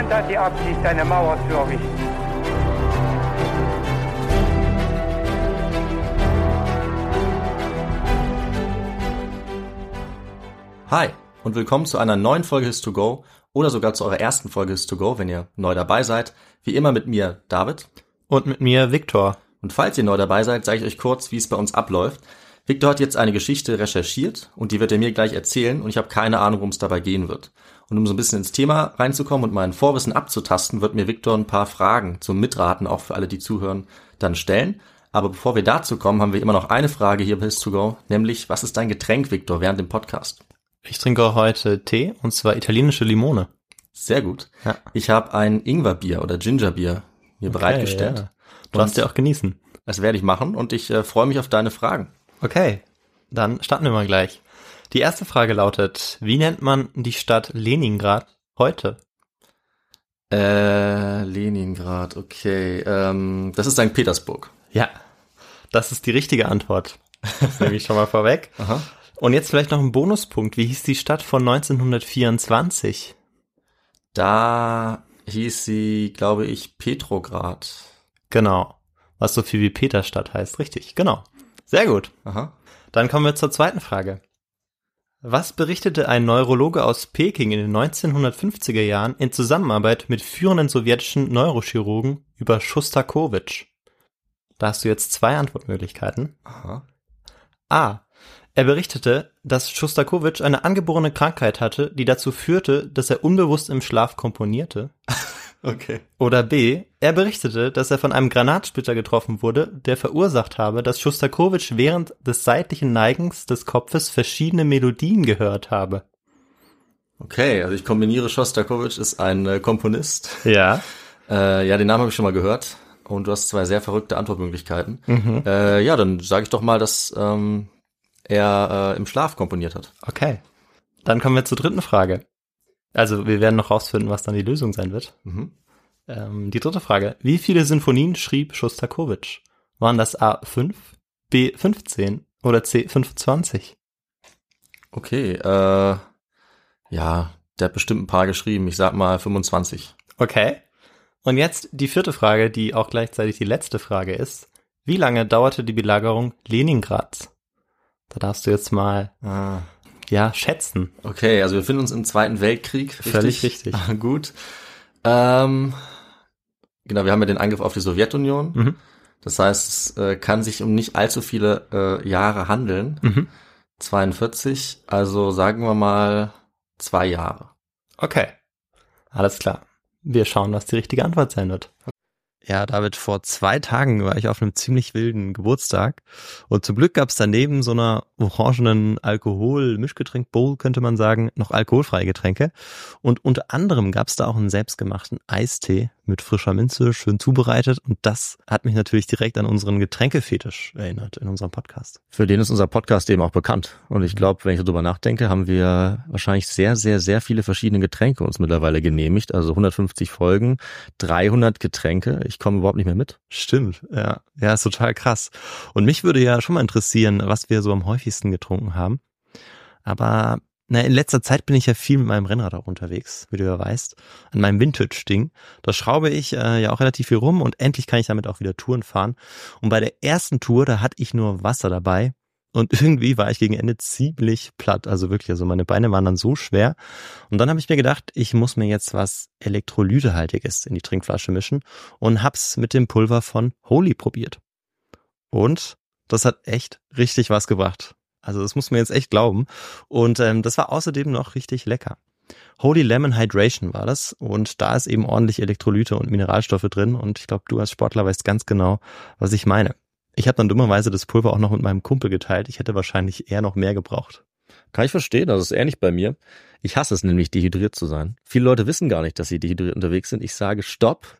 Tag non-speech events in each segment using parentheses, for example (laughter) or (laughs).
Niemand hat die Absicht, eine Mauer zu errichten. Hi und willkommen zu einer neuen Folge His2Go oder sogar zu eurer ersten Folge His2Go, wenn ihr neu dabei seid. Wie immer mit mir, David. Und mit mir Viktor. Und falls ihr neu dabei seid, sage ich euch kurz, wie es bei uns abläuft. Victor hat jetzt eine Geschichte recherchiert und die wird er mir gleich erzählen und ich habe keine Ahnung, worum es dabei gehen wird. Und um so ein bisschen ins Thema reinzukommen und mein Vorwissen abzutasten, wird mir Victor ein paar Fragen zum Mitraten, auch für alle, die zuhören, dann stellen. Aber bevor wir dazu kommen, haben wir immer noch eine Frage hier bei His2Go, nämlich, was ist dein Getränk, Victor, während dem Podcast? Ich trinke heute Tee und zwar italienische Limone. Sehr gut. Ja. Ich habe ein Ingwerbier oder Gingerbier mir bereitgestellt. ja. Du darfst ja auch genießen. Das werde ich machen und ich äh, freue mich auf deine Fragen. Okay, dann starten wir mal gleich. Die erste Frage lautet, wie nennt man die Stadt Leningrad heute? Äh, Leningrad, okay. Ähm, das ist St. Petersburg. Ja, das ist die richtige Antwort. Das nehme ich schon mal vorweg. (laughs) Aha. Und jetzt vielleicht noch ein Bonuspunkt. Wie hieß die Stadt von 1924? Da hieß sie, glaube ich, Petrograd. Genau. Was so viel wie Peterstadt heißt. Richtig, genau. Sehr gut. Aha. Dann kommen wir zur zweiten Frage. Was berichtete ein Neurologe aus Peking in den 1950er Jahren in Zusammenarbeit mit führenden sowjetischen Neurochirurgen über Schostakowitsch? Da hast du jetzt zwei Antwortmöglichkeiten. Aha. A. Er berichtete, dass Schostakowitsch eine angeborene Krankheit hatte, die dazu führte, dass er unbewusst im Schlaf komponierte. (laughs) Okay. Oder B. Er berichtete, dass er von einem Granatsplitter getroffen wurde, der verursacht habe, dass Schostakowitsch während des seitlichen Neigens des Kopfes verschiedene Melodien gehört habe. Okay, also ich kombiniere Shostakovich ist ein äh, Komponist. Ja. (laughs) Äh, ja, den Namen habe ich schon mal gehört. Und du hast zwei sehr verrückte Antwortmöglichkeiten. Mhm. Äh, ja, dann sage ich doch mal, dass ähm, er äh, im Schlaf komponiert hat. Okay. Dann kommen wir zur dritten Frage. Also wir werden noch rausfinden, was dann die Lösung sein wird. Mhm. Ähm, die dritte Frage. Wie viele Sinfonien schrieb Schostakowitsch? Waren das A 5, B 15 oder C 25? Okay, äh, ja, der hat bestimmt ein paar geschrieben. Ich sag mal 25. Okay. Und jetzt die vierte Frage, die auch gleichzeitig die letzte Frage ist. Wie lange dauerte die Belagerung Leningrads? Da darfst du jetzt mal, Ah. Ja, schätzen. Okay, also wir befinden uns im Zweiten Weltkrieg. Völlig richtig. Ah, Gut. Ähm, genau, wir haben ja den Angriff auf die Sowjetunion. Mhm. Das heißt, es äh, kann sich um nicht allzu viele äh, Jahre handeln. Mhm. 42, also sagen wir mal zwei Jahre. Okay. Alles klar. Wir schauen, was die richtige Antwort sein wird. Ja, David, vor zwei Tagen war ich auf einem ziemlich wilden Geburtstag und zum Glück gab es daneben so einer orangenen Alkohol-Mischgetränk-Bowl, könnte man sagen, noch alkoholfreie Getränke. Und unter anderem gab es da auch einen selbstgemachten Eistee mit frischer Minze, schön zubereitet. Und das hat mich natürlich direkt an unseren Getränkefetisch erinnert in unserem Podcast. Für den ist unser Podcast eben auch bekannt. Und ich glaube, wenn ich darüber nachdenke, haben wir wahrscheinlich sehr, sehr, sehr viele verschiedene Getränke uns mittlerweile genehmigt. Also 150 Folgen, 300 Getränke. Ich komme überhaupt nicht mehr mit. Stimmt, ja. Ja, ist total krass. Und mich würde ja schon mal interessieren, was wir so am häufigsten getrunken haben. Aber na, in letzter Zeit bin ich ja viel mit meinem Rennrad auch unterwegs, wie du ja weißt, an meinem Vintage-Ding. Da schraube ich äh, ja auch relativ viel rum und endlich kann ich damit auch wieder Touren fahren. Und bei der ersten Tour, da hatte ich nur Wasser dabei und (laughs) irgendwie war ich gegen Ende ziemlich platt. Also wirklich, also meine Beine waren dann so schwer. Und dann habe ich mir gedacht, ich muss mir jetzt was Elektrolytehaltiges in die Trinkflasche mischen und hab's mit dem Pulver von Holy probiert. Und das hat echt richtig was gebracht. Also das muss man jetzt echt glauben. Und ähm, das war außerdem noch richtig lecker. Holy Lemon Hydration war das und da ist eben ordentlich Elektrolyte und Mineralstoffe drin und ich glaube, du als Sportler weißt ganz genau, was ich meine. Ich habe dann dummerweise das Pulver auch noch mit meinem Kumpel geteilt. Ich hätte wahrscheinlich eher noch mehr gebraucht. Kann ich verstehen, das ist ähnlich bei mir. Ich hasse es nämlich, dehydriert zu sein. Viele Leute wissen gar nicht, dass sie dehydriert unterwegs sind. Ich sage Stopp,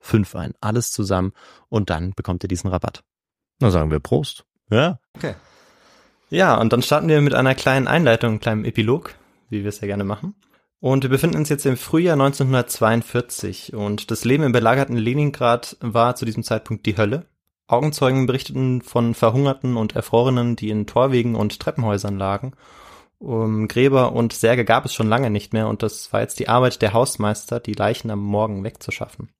5 ein. Alles zusammen und dann bekommt ihr diesen Rabatt. Na sagen wir Prost. Ja. Okay. Ja, und dann starten wir mit einer kleinen Einleitung, einem kleinen Epilog, wie wir es ja gerne machen. Und wir befinden uns jetzt im Frühjahr 1942 und das Leben im belagerten Leningrad war zu diesem Zeitpunkt die Hölle. Augenzeugen berichteten von Verhungerten und Erfrorenen, die in Torwegen und Treppenhäusern lagen. Um Gräber und Särge gab es schon lange nicht mehr und das war jetzt die Arbeit der Hausmeister, die Leichen am Morgen wegzuschaffen.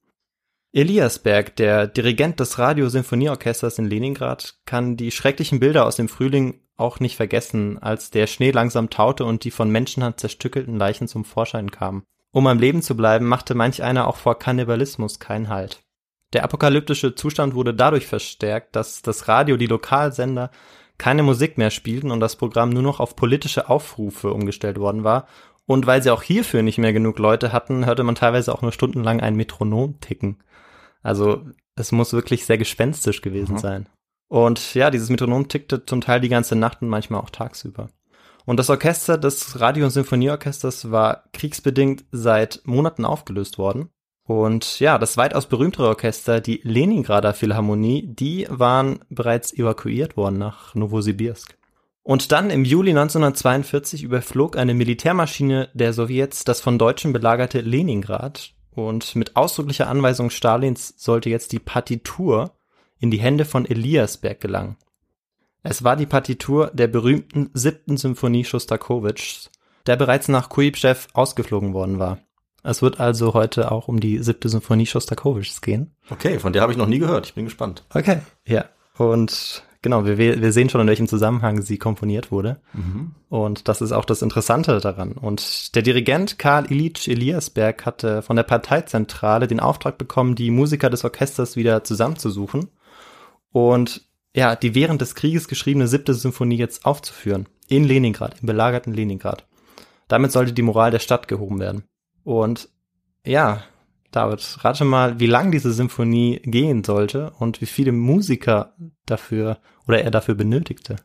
Eliasberg, der Dirigent des Radiosinfonieorchesters in Leningrad, kann die schrecklichen Bilder aus dem Frühling auch nicht vergessen, als der Schnee langsam taute und die von Menschenhand zerstückelten Leichen zum Vorschein kamen. Um am Leben zu bleiben, machte manch einer auch vor Kannibalismus keinen Halt. Der apokalyptische Zustand wurde dadurch verstärkt, dass das Radio, die Lokalsender keine Musik mehr spielten und das Programm nur noch auf politische Aufrufe umgestellt worden war. Und weil sie auch hierfür nicht mehr genug Leute hatten, hörte man teilweise auch nur stundenlang ein Metronom ticken. Also es muss wirklich sehr gespenstisch gewesen mhm. sein. Und ja, dieses Metronom tickte zum Teil die ganze Nacht und manchmal auch tagsüber. Und das Orchester des Radio- und Symphonieorchesters war kriegsbedingt seit Monaten aufgelöst worden. Und ja, das weitaus berühmtere Orchester, die Leningrader Philharmonie, die waren bereits evakuiert worden nach Novosibirsk. Und dann im Juli 1942 überflog eine Militärmaschine der Sowjets das von Deutschen belagerte Leningrad und mit ausdrücklicher Anweisung Stalins sollte jetzt die Partitur in die Hände von Eliasberg gelangen. Es war die Partitur der berühmten siebten Symphonie Schostakowitschs, der bereits nach Kuibschew ausgeflogen worden war. Es wird also heute auch um die siebte Symphonie Schostakowitschs gehen. Okay, von der habe ich noch nie gehört. Ich bin gespannt. Okay, ja. Und genau, wir, wir sehen schon, in welchem Zusammenhang sie komponiert wurde. Mhm. Und das ist auch das Interessante daran. Und der Dirigent Karl Ilyich Eliasberg hatte von der Parteizentrale den Auftrag bekommen, die Musiker des Orchesters wieder zusammenzusuchen und ja, die während des Krieges geschriebene siebte Symphonie jetzt aufzuführen. In Leningrad, im belagerten Leningrad. Damit sollte die Moral der Stadt gehoben werden. Und ja, David, rate mal, wie lang diese Symphonie gehen sollte und wie viele Musiker dafür oder er dafür benötigte.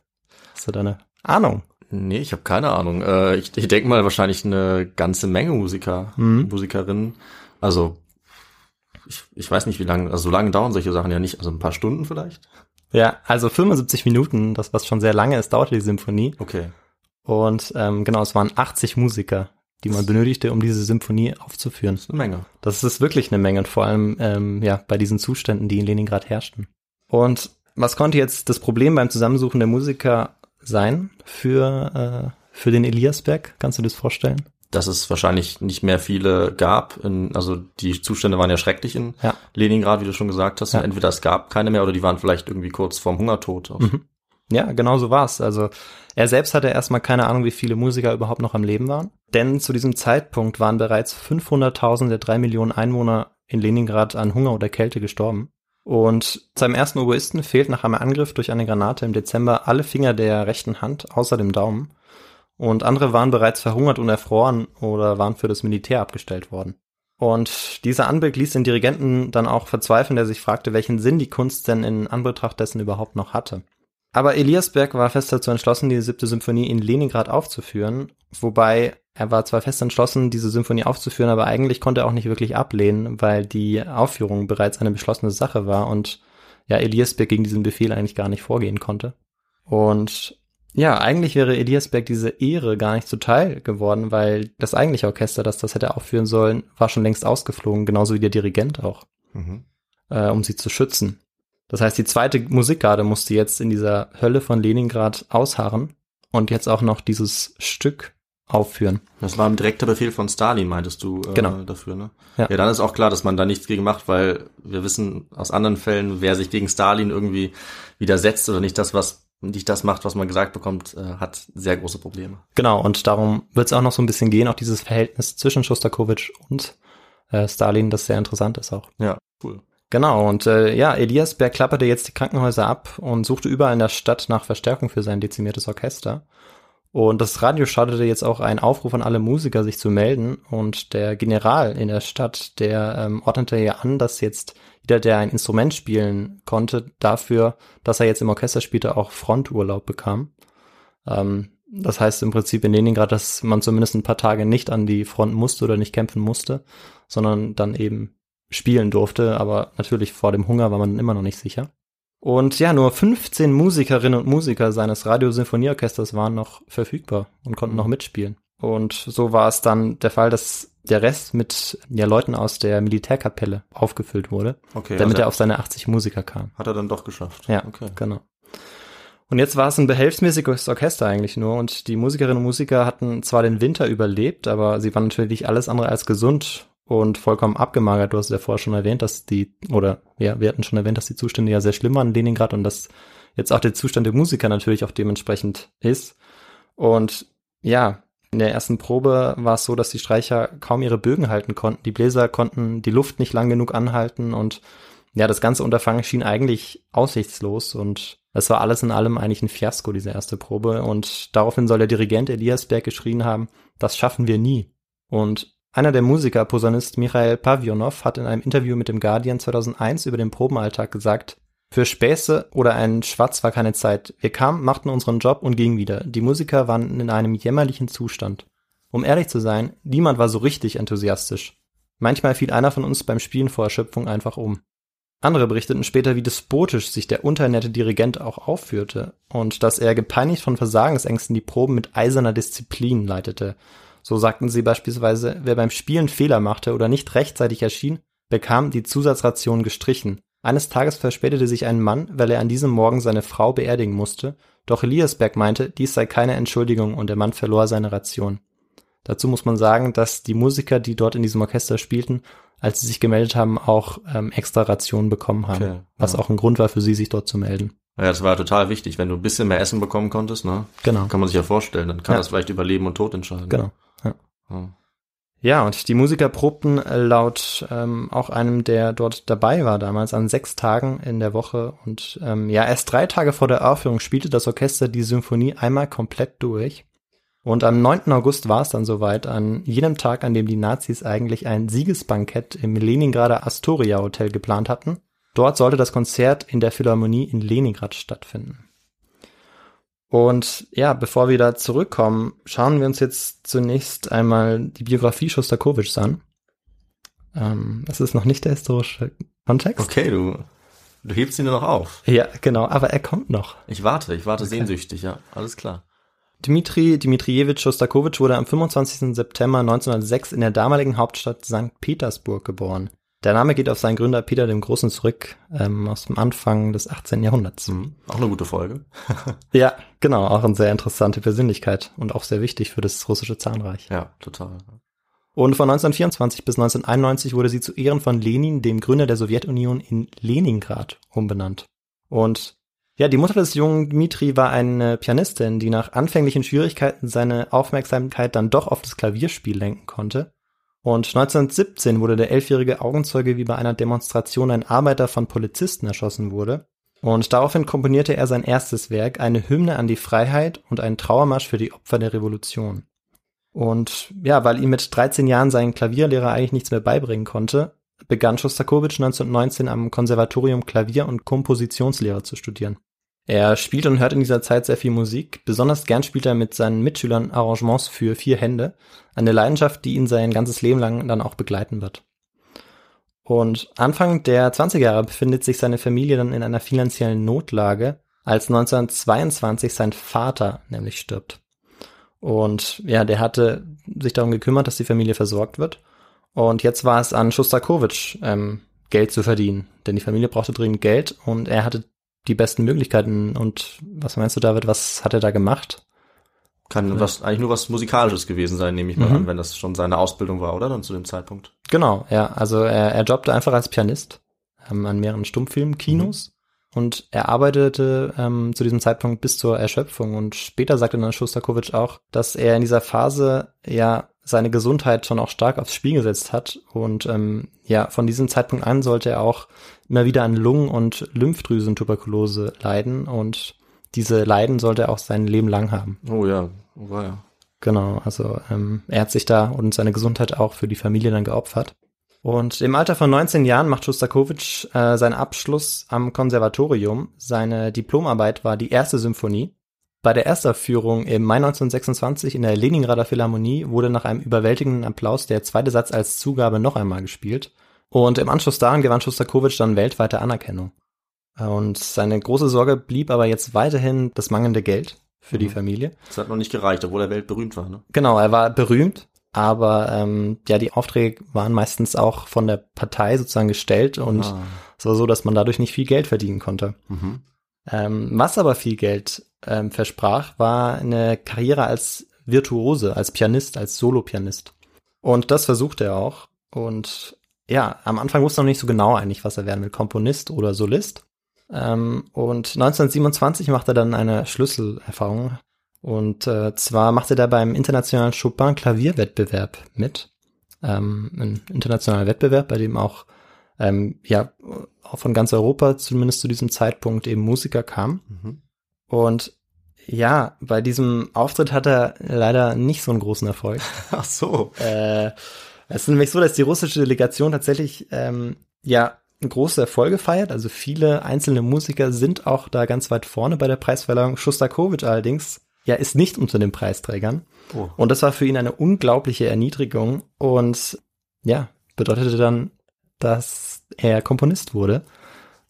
Hast du da eine Ahnung? Nee, ich habe keine Ahnung. Äh, ich ich denke mal wahrscheinlich eine ganze Menge Musiker, mhm. Musikerinnen. Also ich, ich weiß nicht, wie lange, also so lange dauern solche Sachen ja nicht, also ein paar Stunden vielleicht. Ja, also 75 Minuten, das was schon sehr lange ist, dauerte die Symphonie. Okay. Und ähm, genau, es waren 80 Musiker, die man benötigte, um diese Symphonie aufzuführen. Das ist eine Menge. Das ist wirklich eine Menge und vor allem ähm, ja bei diesen Zuständen, die in Leningrad herrschten. Und was konnte jetzt das Problem beim Zusammensuchen der Musiker sein für, äh, für den Eliasberg? Kannst du dir das vorstellen? Dass es wahrscheinlich nicht mehr viele gab. In, also die Zustände waren ja schrecklich in ja. Leningrad, wie du schon gesagt hast. Ja. Entweder es gab keine mehr oder die waren vielleicht irgendwie kurz vorm Hungertod. Mhm. Ja, genau so war's. Also er selbst hatte erstmal keine Ahnung, wie viele Musiker überhaupt noch am Leben waren. Denn zu diesem Zeitpunkt waren bereits 500.000 der drei Millionen Einwohner in Leningrad an Hunger oder Kälte gestorben. Und seinem ersten Oboisten fehlt nach einem Angriff durch eine Granate im Dezember alle Finger der rechten Hand, außer dem Daumen. Und andere waren bereits verhungert und erfroren oder waren für das Militär abgestellt worden. Und dieser Anblick ließ den Dirigenten dann auch verzweifeln, der sich fragte, welchen Sinn die Kunst denn in Anbetracht dessen überhaupt noch hatte. Aber Eliasberg war fest dazu entschlossen, die siebte Symphonie in Leningrad aufzuführen, wobei er war zwar fest entschlossen, diese Symphonie aufzuführen, aber eigentlich konnte er auch nicht wirklich ablehnen, weil die Aufführung bereits eine beschlossene Sache war und ja, Eliasberg gegen diesen Befehl eigentlich gar nicht vorgehen konnte. Und ja, eigentlich wäre Eliasberg diese Ehre gar nicht zuteil geworden, weil das eigentliche Orchester, das das hätte aufführen sollen, war schon längst ausgeflogen, genauso wie der Dirigent auch, Mhm. äh, um sie zu schützen. Das heißt, die zweite Musikgarde musste jetzt in dieser Hölle von Leningrad ausharren und jetzt auch noch dieses Stück aufführen. Das war ein direkter Befehl von Stalin, meintest du äh, Genau. dafür, ne? Ja. ja, dann ist auch klar, dass man da nichts gegen macht, weil wir wissen aus anderen Fällen, wer sich gegen Stalin irgendwie widersetzt oder nicht das, was nicht das macht, was man gesagt bekommt, äh, hat sehr große Probleme. Genau, und darum wird es auch noch so ein bisschen gehen, auch dieses Verhältnis zwischen Schostakowitsch und äh, Stalin, das sehr interessant ist auch. Ja, cool. Genau, und äh, ja, Eliasberg klapperte jetzt die Krankenhäuser ab und suchte überall in der Stadt nach Verstärkung für sein dezimiertes Orchester. Und das Radio startete jetzt auch einen Aufruf an alle Musiker, sich zu melden. Und der General in der Stadt, der ähm, ordnete ja an, dass jetzt jeder, der ein Instrument spielen konnte, dafür, dass er jetzt im Orchester spielte, auch Fronturlaub bekam. Ähm, das heißt im Prinzip in Leningrad, dass man zumindest ein paar Tage nicht an die Front musste oder nicht kämpfen musste, sondern dann eben spielen durfte, aber natürlich vor dem Hunger war man immer noch nicht sicher. Und ja, nur 15 Musikerinnen und Musiker seines Radiosinfonieorchesters waren noch verfügbar und konnten noch mitspielen. Und so war es dann der Fall, dass der Rest mit ja, Leuten aus der Militärkapelle aufgefüllt wurde, Okay, damit also er auf seine 80 Musiker kam. hat er dann doch geschafft. Ja, okay. genau. Und jetzt war es ein behelfsmäßiges Orchester eigentlich nur und die Musikerinnen und Musiker hatten zwar den Winter überlebt, aber sie waren natürlich alles andere als gesund und vollkommen abgemagert. Du hast ja vorher schon erwähnt, dass die, oder ja, wir hatten schon erwähnt, dass die Zustände ja sehr schlimm waren in Leningrad und dass jetzt auch der Zustand der Musiker natürlich auch dementsprechend ist. Und ja, in der ersten Probe war es so, dass die Streicher kaum ihre Bögen halten konnten. Die Bläser konnten die Luft nicht lang genug anhalten und ja, das ganze Unterfangen schien eigentlich aussichtslos und es war alles in allem eigentlich ein Fiasko, diese erste Probe. Und daraufhin soll der Dirigent Eliasberg geschrien haben, das schaffen wir nie. Und einer der Musiker, Posaunist Michael Pavionov, hat in einem Interview mit dem Guardian 2001 über den Probenalltag gesagt, für Späße oder einen Schwatz war keine Zeit. Wir kamen, machten unseren Job und gingen wieder. Die Musiker waren in einem jämmerlichen Zustand. Um ehrlich zu sein, niemand war so richtig enthusiastisch. Manchmal fiel einer von uns beim Spielen vor Erschöpfung einfach um. Andere berichteten später, wie despotisch sich der unternette Dirigent auch aufführte und dass er gepeinigt von Versagensängsten die Proben mit eiserner Disziplin leitete. So sagten sie beispielsweise, wer beim Spielen Fehler machte oder nicht rechtzeitig erschien, bekam die Zusatzration gestrichen. Eines Tages verspätete sich ein Mann, weil er an diesem Morgen seine Frau beerdigen musste, doch Eliasberg meinte, dies sei keine Entschuldigung und der Mann verlor seine Ration. Dazu muss man sagen, dass die Musiker, die dort in diesem Orchester spielten, als sie sich gemeldet haben, auch ähm, extra Rationen bekommen haben. Okay, was ja. auch ein Grund war für sie, sich dort zu melden. Ja, das war total wichtig. Wenn du ein bisschen mehr Essen bekommen konntest, ne? Genau. Kann man sich ja vorstellen. Dann kann Ja. das vielleicht über Leben und Tod entscheiden. Genau. Ja. Ja. Und die Musiker probten äh, laut ähm, auch einem, der dort dabei war damals, an sechs Tagen in der Woche. Und ähm, ja, erst drei Tage vor der Aufführung spielte das Orchester die Symphonie einmal komplett durch. Und am 9. August war es dann soweit, an jenem Tag, an dem die Nazis eigentlich ein Siegesbankett im Leningrader Astoria Hotel geplant hatten. Dort sollte das Konzert in der Philharmonie in Leningrad stattfinden. Und ja, bevor wir da zurückkommen, schauen wir uns jetzt zunächst einmal die Biografie Schostakowitschs an. Ähm, das ist noch nicht der historische Kontext. Okay, du, du hebst ihn nur noch auf. Ja, genau, aber er kommt noch. Ich warte, ich warte sehnsüchtig, ja. Alles klar. Dmitri Dmitrijewitsch Schostakowitsch wurde am 25. September 1906 in der damaligen Hauptstadt St. Petersburg geboren. Der Name geht auf seinen Gründer Peter dem Großen zurück, ähm, aus dem Anfang des 18. Jahrhunderts. Mhm. Auch eine gute Folge. (laughs) Ja, genau, auch eine sehr interessante Persönlichkeit und auch sehr wichtig für das russische Zahnreich. Ja, total. Und von 1924 bis 1991 wurde sie zu Ehren von Lenin, dem Gründer der Sowjetunion, in Leningrad umbenannt. Und Ja, die Mutter des jungen Dmitri war eine Pianistin, die nach anfänglichen Schwierigkeiten seine Aufmerksamkeit dann doch auf das Klavierspiel lenken konnte. Und 1917 wurde der elfjährige Augenzeuge, wie bei einer Demonstration ein Arbeiter von Polizisten erschossen wurde. Und daraufhin komponierte er sein erstes Werk, eine Hymne an die Freiheit und einen Trauermarsch für die Opfer der Revolution. Und ja, weil ihm mit 13 Jahren sein Klavierlehrer eigentlich nichts mehr beibringen konnte, begann Schostakowitsch 1919 am Konservatorium Klavier- und Kompositionslehre zu studieren. Er spielt und hört in dieser Zeit sehr viel Musik. Besonders gern spielt er mit seinen Mitschülern Arrangements für vier Hände. Eine Leidenschaft, die ihn sein ganzes Leben lang dann auch begleiten wird. Und Anfang der 20er Jahre befindet sich seine Familie dann in einer finanziellen Notlage, als 1922 sein Vater nämlich stirbt. Und ja, der hatte sich darum gekümmert, dass die Familie versorgt wird. Und jetzt war es an Schostakowitsch, ähm, Geld zu verdienen. Denn die Familie brauchte dringend Geld und er hatte die besten Möglichkeiten. Und was meinst du, David, was hat er da gemacht? Kann was, eigentlich nur was Musikalisches gewesen sein, nehme ich mal Mhm. an, wenn das schon seine Ausbildung war, oder? Dann zu dem Zeitpunkt. Genau, ja. Also er, er jobbte einfach als Pianist ähm, an mehreren Stummfilmkinos und er arbeitete ähm, zu diesem Zeitpunkt bis zur Erschöpfung. Und später sagte dann Schostakowitsch auch, dass er in dieser Phase ja seine Gesundheit schon auch stark aufs Spiel gesetzt hat. Und ähm, ja, von diesem Zeitpunkt an sollte er auch immer wieder an Lungen- und Lymphdrüsentuberkulose leiden. Und diese Leiden sollte er auch sein Leben lang haben. Oh ja, oh war ja. Genau, also ähm, er hat sich da und seine Gesundheit auch für die Familie dann geopfert. Und im Alter von 19 Jahren macht Schostakowitsch äh, seinen Abschluss am Konservatorium. Seine Diplomarbeit war die erste Symphonie. Bei der Erstaufführung im Mai 1926 in der Leningrader Philharmonie wurde nach einem überwältigenden Applaus der zweite Satz als Zugabe noch einmal gespielt. Und im Anschluss daran gewann Schostakowitsch dann weltweite Anerkennung. Und seine große Sorge blieb aber jetzt weiterhin das mangelnde Geld für die Mhm. Familie. Das hat noch nicht gereicht, obwohl er weltberühmt war, ne? Genau, er war berühmt, aber ähm, ja, die Aufträge waren meistens auch von der Partei sozusagen gestellt und Ah. es war so, dass man dadurch nicht viel Geld verdienen konnte. Mhm. Ähm, was aber viel Geld ähm, versprach, war eine Karriere als Virtuose, als Pianist, als Solopianist. Und das versuchte er auch. Und ja, am Anfang wusste er noch nicht so genau eigentlich, was er werden will, Komponist oder Solist. Ähm, und 1927 machte er dann eine Schlüsselerfahrung. Und äh, zwar machte er da beim internationalen Chopin Klavierwettbewerb mit. Ähm, ein internationaler Wettbewerb, bei dem auch ähm, ja auch von ganz Europa zumindest zu diesem Zeitpunkt eben Musiker kamen. Mhm. Und ja, bei diesem Auftritt hat er leider nicht so einen großen Erfolg. (laughs) Ach so. äh, es ist nämlich so, dass die russische Delegation tatsächlich ähm, ja große Erfolge feiert. Also viele einzelne Musiker sind auch da ganz weit vorne bei der Preisverleihung. Schostakowitsch allerdings ja ist nicht unter den Preisträgern. Oh. Und das war für ihn eine unglaubliche Erniedrigung und ja, bedeutete dann, dass er Komponist wurde,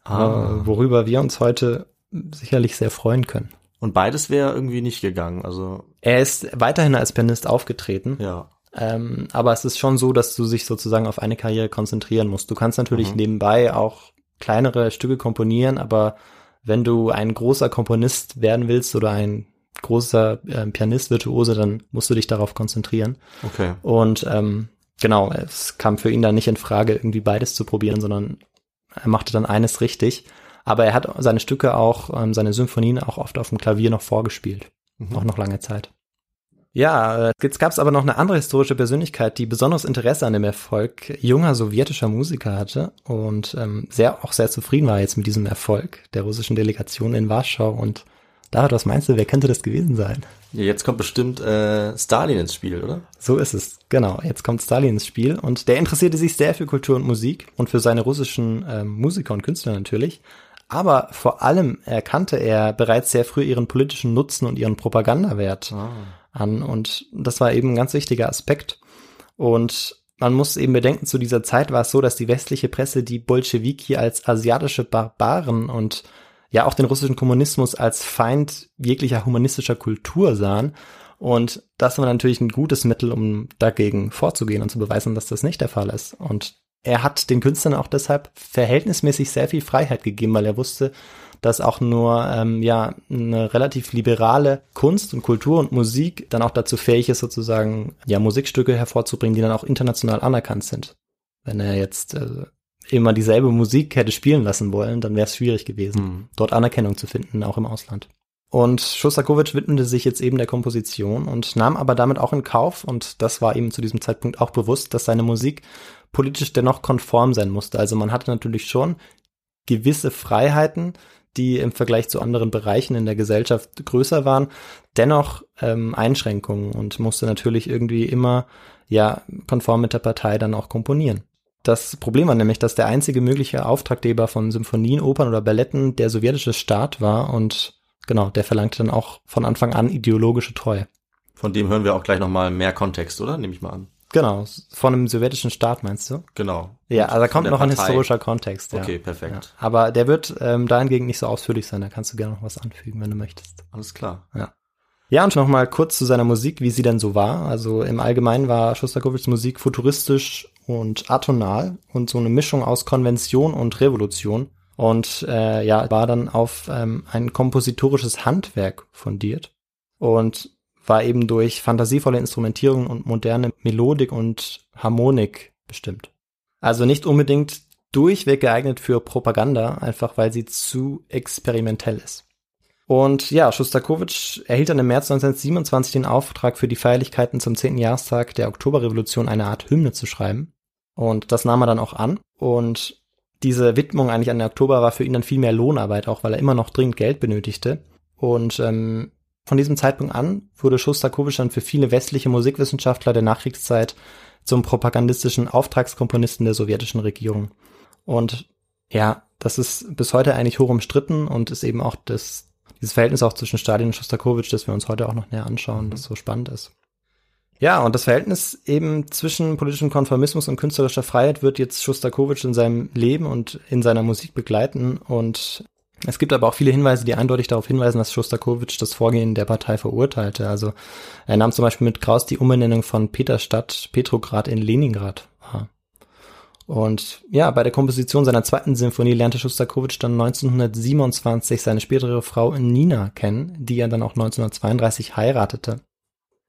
Ah. äh, worüber wir uns heute sicherlich sehr freuen können. Und beides wäre irgendwie nicht gegangen, also Er ist weiterhin als Pianist aufgetreten, ja. ähm, aber es ist schon so, dass du sich sozusagen auf eine Karriere konzentrieren musst. Du kannst natürlich Mhm. nebenbei auch kleinere Stücke komponieren, aber wenn du ein großer Komponist werden willst oder ein großer äh, Pianist, Virtuose, dann musst du dich darauf konzentrieren. Okay. Und ähm, genau, es kam für ihn dann nicht in Frage, irgendwie beides zu probieren, sondern er machte dann eines richtig. Aber er hat seine Stücke auch, ähm, seine Symphonien auch oft auf dem Klavier noch vorgespielt. Mhm. Auch noch lange Zeit. Ja, äh, jetzt gab es aber noch eine andere historische Persönlichkeit, die besonderes Interesse an dem Erfolg junger sowjetischer Musiker hatte und ähm, sehr auch sehr zufrieden war jetzt mit diesem Erfolg der russischen Delegation in Warschau. Und David, was meinst du, wer könnte das gewesen sein? Ja, jetzt kommt bestimmt äh, Stalin ins Spiel, oder? So ist es, genau. Jetzt kommt Stalin ins Spiel und der interessierte sich sehr für Kultur und Musik und für seine russischen ähm, Musiker und Künstler natürlich. Aber vor allem erkannte er bereits sehr früh ihren politischen Nutzen und ihren Propagandawert an und das war eben ein ganz wichtiger Aspekt. Und man muss eben bedenken, zu dieser Zeit war es so, dass die westliche Presse die Bolschewiki als asiatische Barbaren und ja auch den russischen Kommunismus als Feind jeglicher humanistischer Kultur sahen. Und das war natürlich ein gutes Mittel, um dagegen vorzugehen und zu beweisen, dass das nicht der Fall ist. Und er hat den Künstlern auch deshalb verhältnismäßig sehr viel Freiheit gegeben, weil er wusste, dass auch nur ähm, ja eine relativ liberale Kunst und Kultur und Musik dann auch dazu fähig ist, sozusagen ja Musikstücke hervorzubringen, die dann auch international anerkannt sind. Wenn er jetzt äh, immer dieselbe Musik hätte spielen lassen wollen, dann wäre es schwierig gewesen, Mhm. dort Anerkennung zu finden, auch im Ausland. Und Schostakowitsch widmete sich jetzt eben der Komposition und nahm aber damit auch in Kauf, und das war ihm zu diesem Zeitpunkt auch bewusst, dass seine Musik politisch dennoch konform sein musste. Also man hatte natürlich schon gewisse Freiheiten, die im Vergleich zu anderen Bereichen in der Gesellschaft größer waren, dennoch ähm, Einschränkungen und musste natürlich irgendwie immer ja konform mit der Partei dann auch komponieren. Das Problem war nämlich, dass der einzige mögliche Auftraggeber von Symphonien, Opern oder Balletten der sowjetische Staat war und genau, der verlangte dann auch von Anfang an ideologische Treue. Von dem hören wir auch gleich nochmal mehr Kontext, oder? Nehme ich mal an. Genau, von einem sowjetischen Staat meinst du? Genau. Ja, also da kommt noch ein Partei. historischer Kontext. Ja. Okay, perfekt. Ja. Aber der wird ähm, dahingegen nicht so ausführlich sein, da kannst du gerne noch was anfügen, wenn du möchtest. Alles klar. Ja, und nochmal kurz zu seiner Musik, wie sie denn so war. Also im Allgemeinen war Schostakowitschs Musik futuristisch und atonal und so eine Mischung aus Konvention und Revolution. Und äh, ja, war dann auf ähm, ein kompositorisches Handwerk fundiert und war eben durch fantasievolle Instrumentierung und moderne Melodik und Harmonik bestimmt. Also nicht unbedingt durchweg geeignet für Propaganda, einfach weil sie zu experimentell ist. Und ja, Schostakowitsch erhielt dann im März 1927 den Auftrag, für die Feierlichkeiten zum 10. Jahrestag der Oktoberrevolution eine Art Hymne zu schreiben. Und das nahm er dann auch an. Und diese Widmung eigentlich an den Oktober war für ihn dann viel mehr Lohnarbeit, auch weil er immer noch dringend Geld benötigte. Und ähm, von diesem Zeitpunkt an wurde Schostakowitsch dann für viele westliche Musikwissenschaftler der Nachkriegszeit zum propagandistischen Auftragskomponisten der sowjetischen Regierung. Und ja, das ist bis heute eigentlich hoch umstritten und ist eben auch das, dieses Verhältnis auch zwischen Stalin und Schostakowitsch, das wir uns heute auch noch näher anschauen, das so spannend ist. Ja, und das Verhältnis eben zwischen politischem Konformismus und künstlerischer Freiheit wird jetzt Schostakowitsch in seinem Leben und in seiner Musik begleiten. Und es gibt aber auch viele Hinweise, die eindeutig darauf hinweisen, dass Schostakowitsch das Vorgehen der Partei verurteilte. Also er nahm zum Beispiel mit Kraus die Umbenennung von Peterstadt, Petrograd in Leningrad. Und ja, bei der Komposition seiner zweiten Sinfonie lernte Schostakowitsch dann 1927 seine spätere Frau Nina kennen, die er dann auch 1932 heiratete.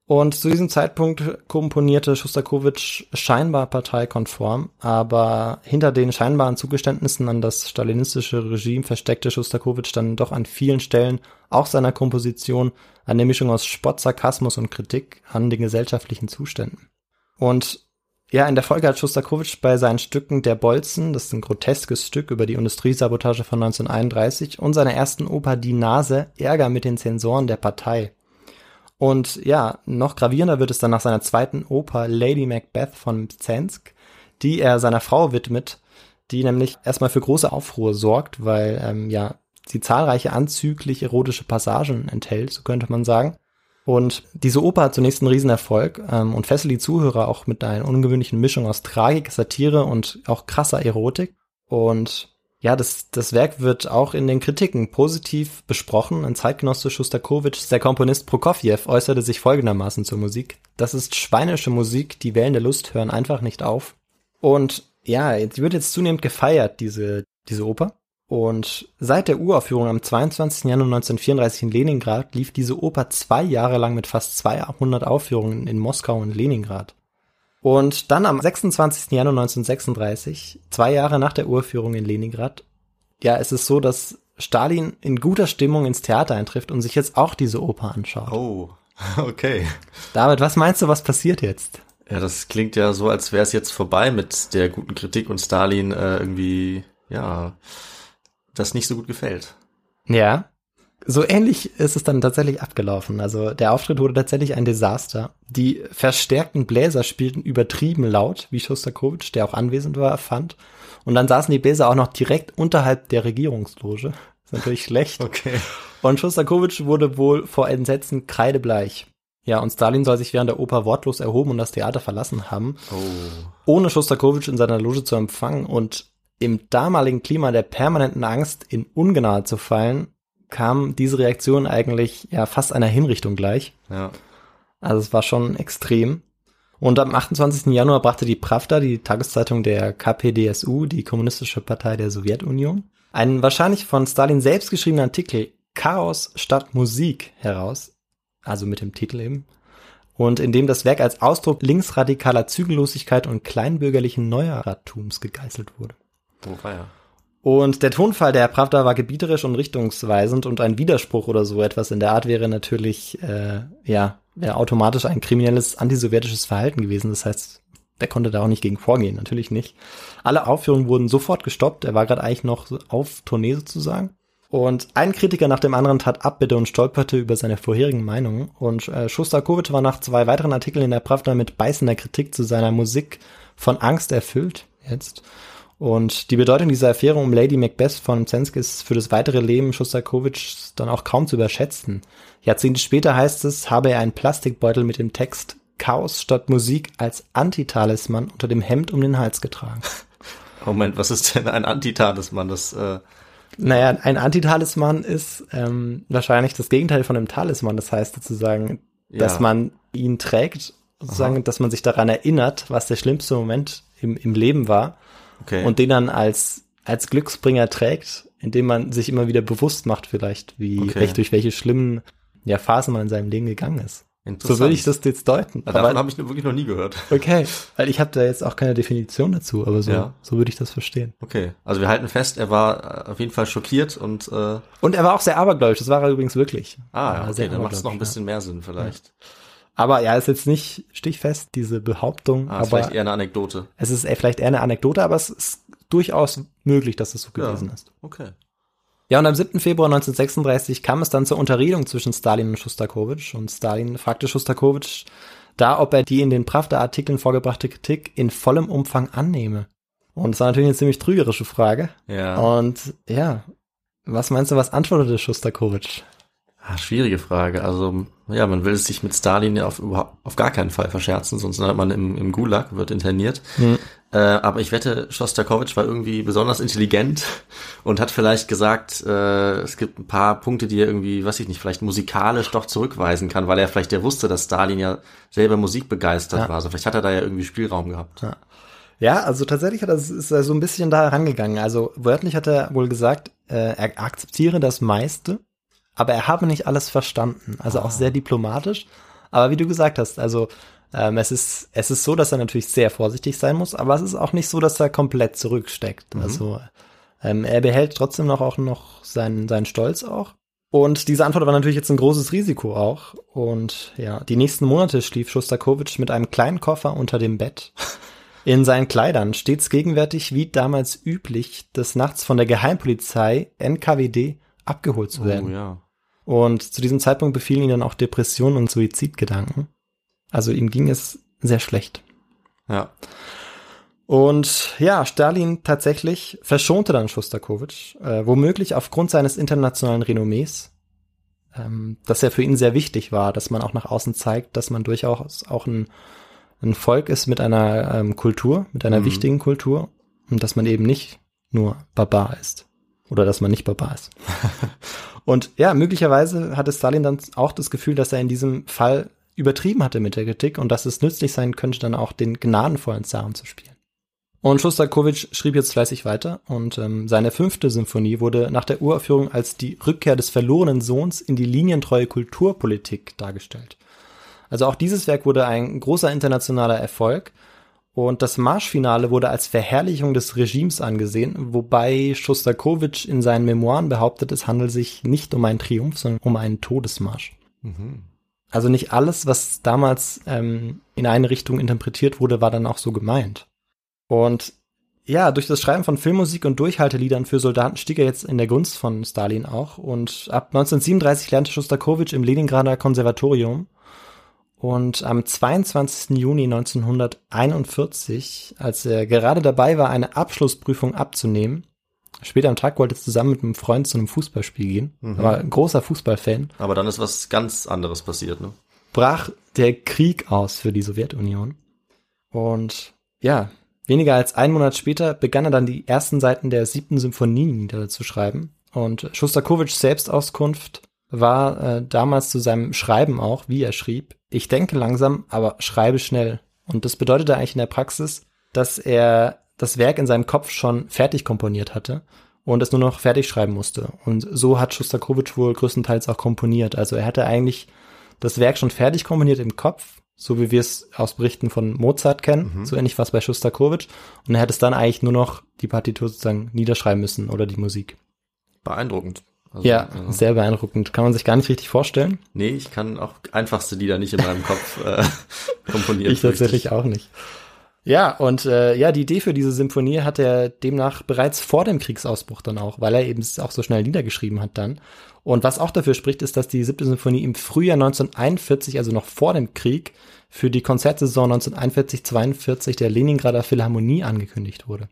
Und zu diesem Zeitpunkt komponierte Schostakowitsch scheinbar parteikonform, aber hinter den scheinbaren Zugeständnissen an das stalinistische Regime versteckte Schostakowitsch dann doch an vielen Stellen auch seiner Komposition eine Mischung aus Spott, Sarkasmus und Kritik an den gesellschaftlichen Zuständen. Und ja, in der Folge hat Schostakowitsch bei seinen Stücken Der Bolzen, das ist ein groteskes Stück über die Industriesabotage von 1931, und seiner ersten Oper Die Nase Ärger mit den Zensoren der Partei. Und ja, noch gravierender wird es dann nach seiner zweiten Oper Lady Macbeth von Mzensk, die er seiner Frau widmet, die nämlich erstmal für große Aufruhr sorgt, weil ähm, ja sie zahlreiche anzüglich erotische Passagen enthält, so könnte man sagen. Und diese Oper hat zunächst einen Riesenerfolg ähm, und fesselt die Zuhörer auch mit einer ungewöhnlichen Mischung aus Tragik, Satire und auch krasser Erotik. Und ja, das, das Werk wird auch in den Kritiken positiv besprochen. Ein Zeitgenosse Schostakowitsch, der Komponist Prokofjew, äußerte sich folgendermaßen zur Musik. Das ist schweinische Musik, die Wellen der Lust hören einfach nicht auf. Und ja, die wird jetzt zunehmend gefeiert, diese, diese Oper. Und seit der Uraufführung am 22. Januar 1934 in Leningrad lief diese Oper zwei Jahre lang mit fast 200 Aufführungen in Moskau und Leningrad. Und dann am 26. Januar 1936, zwei Jahre nach der Uraufführung in Leningrad, ja, es ist so, dass Stalin in guter Stimmung ins Theater eintrifft und sich jetzt auch diese Oper anschaut. Oh, (laughs) okay. David, was meinst du, was passiert jetzt? Ja, das klingt ja so, als wäre es jetzt vorbei mit der guten Kritik und Stalin äh, irgendwie, ja, das nicht so gut gefällt. Ja. So ähnlich ist es dann tatsächlich abgelaufen. Also der Auftritt wurde tatsächlich ein Desaster. Die verstärkten Bläser spielten übertrieben laut, wie Schostakowitsch, der auch anwesend war, fand. Und dann saßen die Bläser auch noch direkt unterhalb der Regierungsloge. ist natürlich (laughs) schlecht. Okay. Und Schostakowitsch wurde wohl vor Entsetzen kreidebleich. Ja, und Stalin soll sich während der Oper wortlos erhoben und das Theater verlassen haben, Oh. ohne Schostakowitsch in seiner Loge zu empfangen und im damaligen Klima der permanenten Angst in Ungnade zu fallen, kam diese Reaktion eigentlich ja fast einer Hinrichtung gleich. Ja. Also es war schon extrem. Und am 28. Januar brachte die Pravda, die Tageszeitung der KPDSU, die Kommunistische Partei der Sowjetunion, einen wahrscheinlich von Stalin selbst geschriebenen Artikel Chaos statt Musik heraus, also mit dem Titel eben, und in dem das Werk als Ausdruck linksradikaler Zügellosigkeit und kleinbürgerlichen Neuerratums gegeißelt wurde. War ja. Und der Tonfall der Pravda war gebieterisch und richtungsweisend und ein Widerspruch oder so etwas in der Art wäre natürlich, äh, ja, wäre automatisch ein kriminelles antisowjetisches Verhalten gewesen. Das heißt, der konnte da auch nicht gegen vorgehen, natürlich nicht. Alle Aufführungen wurden sofort gestoppt. Er war gerade eigentlich noch auf Tournee sozusagen. Und ein Kritiker nach dem anderen tat Abbitte und stolperte über seine vorherigen Meinungen. Und äh, Shostakovich war nach zwei weiteren Artikeln in der Pravda mit beißender Kritik zu seiner Musik von Angst erfüllt. Jetzt. Und die Bedeutung dieser Affäre um Lady Macbeth von Zensk ist für das weitere Leben Shostakovichs dann auch kaum zu überschätzen. Jahrzehnte später heißt es, habe er einen Plastikbeutel mit dem Text Chaos statt Musik als Antitalisman unter dem Hemd um den Hals getragen. (laughs) Moment, was ist denn ein Antitalisman? Das, äh, Naja, ein Antitalisman ist ähm, wahrscheinlich das Gegenteil von einem Talisman. Das heißt sozusagen, dass Ja. man ihn trägt, sozusagen, dass man sich daran erinnert, was der schlimmste Moment im, im Leben war okay. und den dann als, als Glücksbringer trägt, indem man sich immer wieder bewusst macht vielleicht, wie Okay. welch, durch welche schlimmen ja, Phasen man in seinem Leben gegangen ist. So würde ich das jetzt deuten. Na, davon habe ich wirklich noch nie gehört. (laughs) okay, weil ich habe da jetzt auch keine Definition dazu, aber so, Ja. so würde ich das verstehen. Okay, also wir halten fest, er war äh, auf jeden Fall schockiert und äh, Und er war auch sehr abergläubisch, das war er übrigens wirklich. ah, ja, okay, dann macht es noch ein bisschen mehr Sinn vielleicht. ja. Aber ja, ist jetzt nicht stichfest, diese Behauptung, Ah, ist aber vielleicht eher eine Anekdote. es ist vielleicht eher eine Anekdote, aber es ist durchaus möglich, dass es so gewesen ist. Okay. Ja, und am 7. Februar 1936 kam es dann zur Unterredung zwischen Stalin und Schostakowitsch und Stalin fragte Schostakowitsch da, ob er die in den Pravda-Artikeln vorgebrachte Kritik in vollem Umfang annehme. Und es war natürlich eine ziemlich trügerische Frage. Ja. Und ja, was meinst du, was antwortete Schostakowitsch? Ah, schwierige Frage. Also, ja, man will es sich mit Stalin ja auf, auf gar keinen Fall verscherzen, sonst landet man im, im Gulag, wird interniert. Äh, aber ich wette, Shostakovich war irgendwie besonders intelligent (laughs) und hat vielleicht gesagt, äh, es gibt ein paar Punkte, die er irgendwie, weiß ich nicht, vielleicht musikalisch doch zurückweisen kann, weil er vielleicht ja wusste, dass Stalin ja selber musikbegeistert Ja. war. Also vielleicht hat er da ja irgendwie Spielraum gehabt. Ja. Ja, also tatsächlich hat er, ist er so ein bisschen da herangegangen. Also wörtlich hat er wohl gesagt, äh, er akzeptiere das meiste, aber er habe nicht alles verstanden. Also auch sehr diplomatisch. Aber wie du gesagt hast, also ähm, es ist es ist so, dass er natürlich sehr vorsichtig sein muss, aber es ist auch nicht so, dass er komplett zurücksteckt. Also ähm, er behält trotzdem noch auch noch seinen seinen Stolz auch. Und diese Antwort war natürlich jetzt ein großes Risiko auch. Und ja, die nächsten Monate schlief Schostakowitsch mit einem kleinen Koffer unter dem Bett (laughs) in seinen Kleidern, stets gegenwärtig wie damals üblich, des Nachts von der Geheimpolizei NKWD abgeholt zu werden. Oh, ja. Und zu diesem Zeitpunkt befielen ihn dann auch Depressionen und Suizidgedanken. Also ihm ging es sehr schlecht. Ja. Und ja, Stalin tatsächlich verschonte dann Schostakowitsch, äh, womöglich aufgrund seines internationalen Renommees, ähm, dass er für ihn sehr wichtig war, dass man auch nach außen zeigt, dass man durchaus auch ein, ein Volk ist mit einer ähm, Kultur, mit einer Mhm. wichtigen Kultur und dass man eben nicht nur Barbar ist oder dass man nicht Barbar ist. (laughs) und ja, möglicherweise hatte Stalin dann auch das Gefühl, dass er in diesem Fall übertrieben hatte mit der Kritik und dass es nützlich sein könnte, dann auch den gnadenvollen Zaren zu spielen. Und Schostakowitsch schrieb jetzt fleißig weiter und ähm, seine fünfte Symphonie wurde nach der Uraufführung als die Rückkehr des verlorenen Sohns in die linientreue Kulturpolitik dargestellt. Also auch dieses Werk wurde ein großer internationaler Erfolg und das Marschfinale wurde als Verherrlichung des Regimes angesehen, wobei Schostakowitsch in seinen Memoiren behauptet, es handelt sich nicht um einen Triumph, sondern um einen Todesmarsch. Also nicht alles, was damals ähm, in eine Richtung interpretiert wurde, war dann auch so gemeint. Und ja, durch das Schreiben von Filmmusik und Durchhalteliedern für Soldaten stieg er jetzt in der Gunst von Stalin auch. Und ab 1937 lernte Schostakowitsch im Leningrader Konservatorium. Und am 22. Juni 1941, als er gerade dabei war, eine Abschlussprüfung abzunehmen, später am Tag wollte er zusammen mit einem Freund zu einem Fußballspiel gehen, er war ein großer Fußballfan, Aber dann ist was ganz anderes passiert, ne? brach der Krieg aus für die Sowjetunion. Und ja, weniger als einen Monat später begann er dann die ersten Seiten der siebten Symphonie niederzuschreiben. Und Schostakowitschs Selbstauskunft war äh, damals zu seinem Schreiben auch, wie er schrieb, ich denke langsam, aber schreibe schnell. Und das bedeutete eigentlich in der Praxis, dass er das Werk in seinem Kopf schon fertig komponiert hatte und es nur noch fertig schreiben musste. Und so hat Schostakowitsch wohl größtenteils auch komponiert. Also er hatte eigentlich das Werk schon fertig komponiert im Kopf so wie wir es aus Berichten von Mozart kennen, Mhm. so ähnlich was bei Schostakowitsch. Und er hätte es dann eigentlich nur noch die Partitur sozusagen niederschreiben müssen oder die Musik. Beeindruckend. Also, Ja, äh, sehr beeindruckend. Kann man sich gar nicht richtig vorstellen. Nee, ich kann auch einfachste Lieder nicht in meinem Kopf äh, (laughs) komponieren. Ich tatsächlich auch nicht. Ja, und äh, ja, die Idee für diese Symphonie hat er demnach bereits vor dem Kriegsausbruch dann auch, weil er eben auch so schnell niedergeschrieben hat dann. Und was auch dafür spricht, ist, dass die siebte Symphonie im Frühjahr 1941, also noch vor dem Krieg, für die Konzertsaison 1941-42 der Leningrader Philharmonie angekündigt wurde.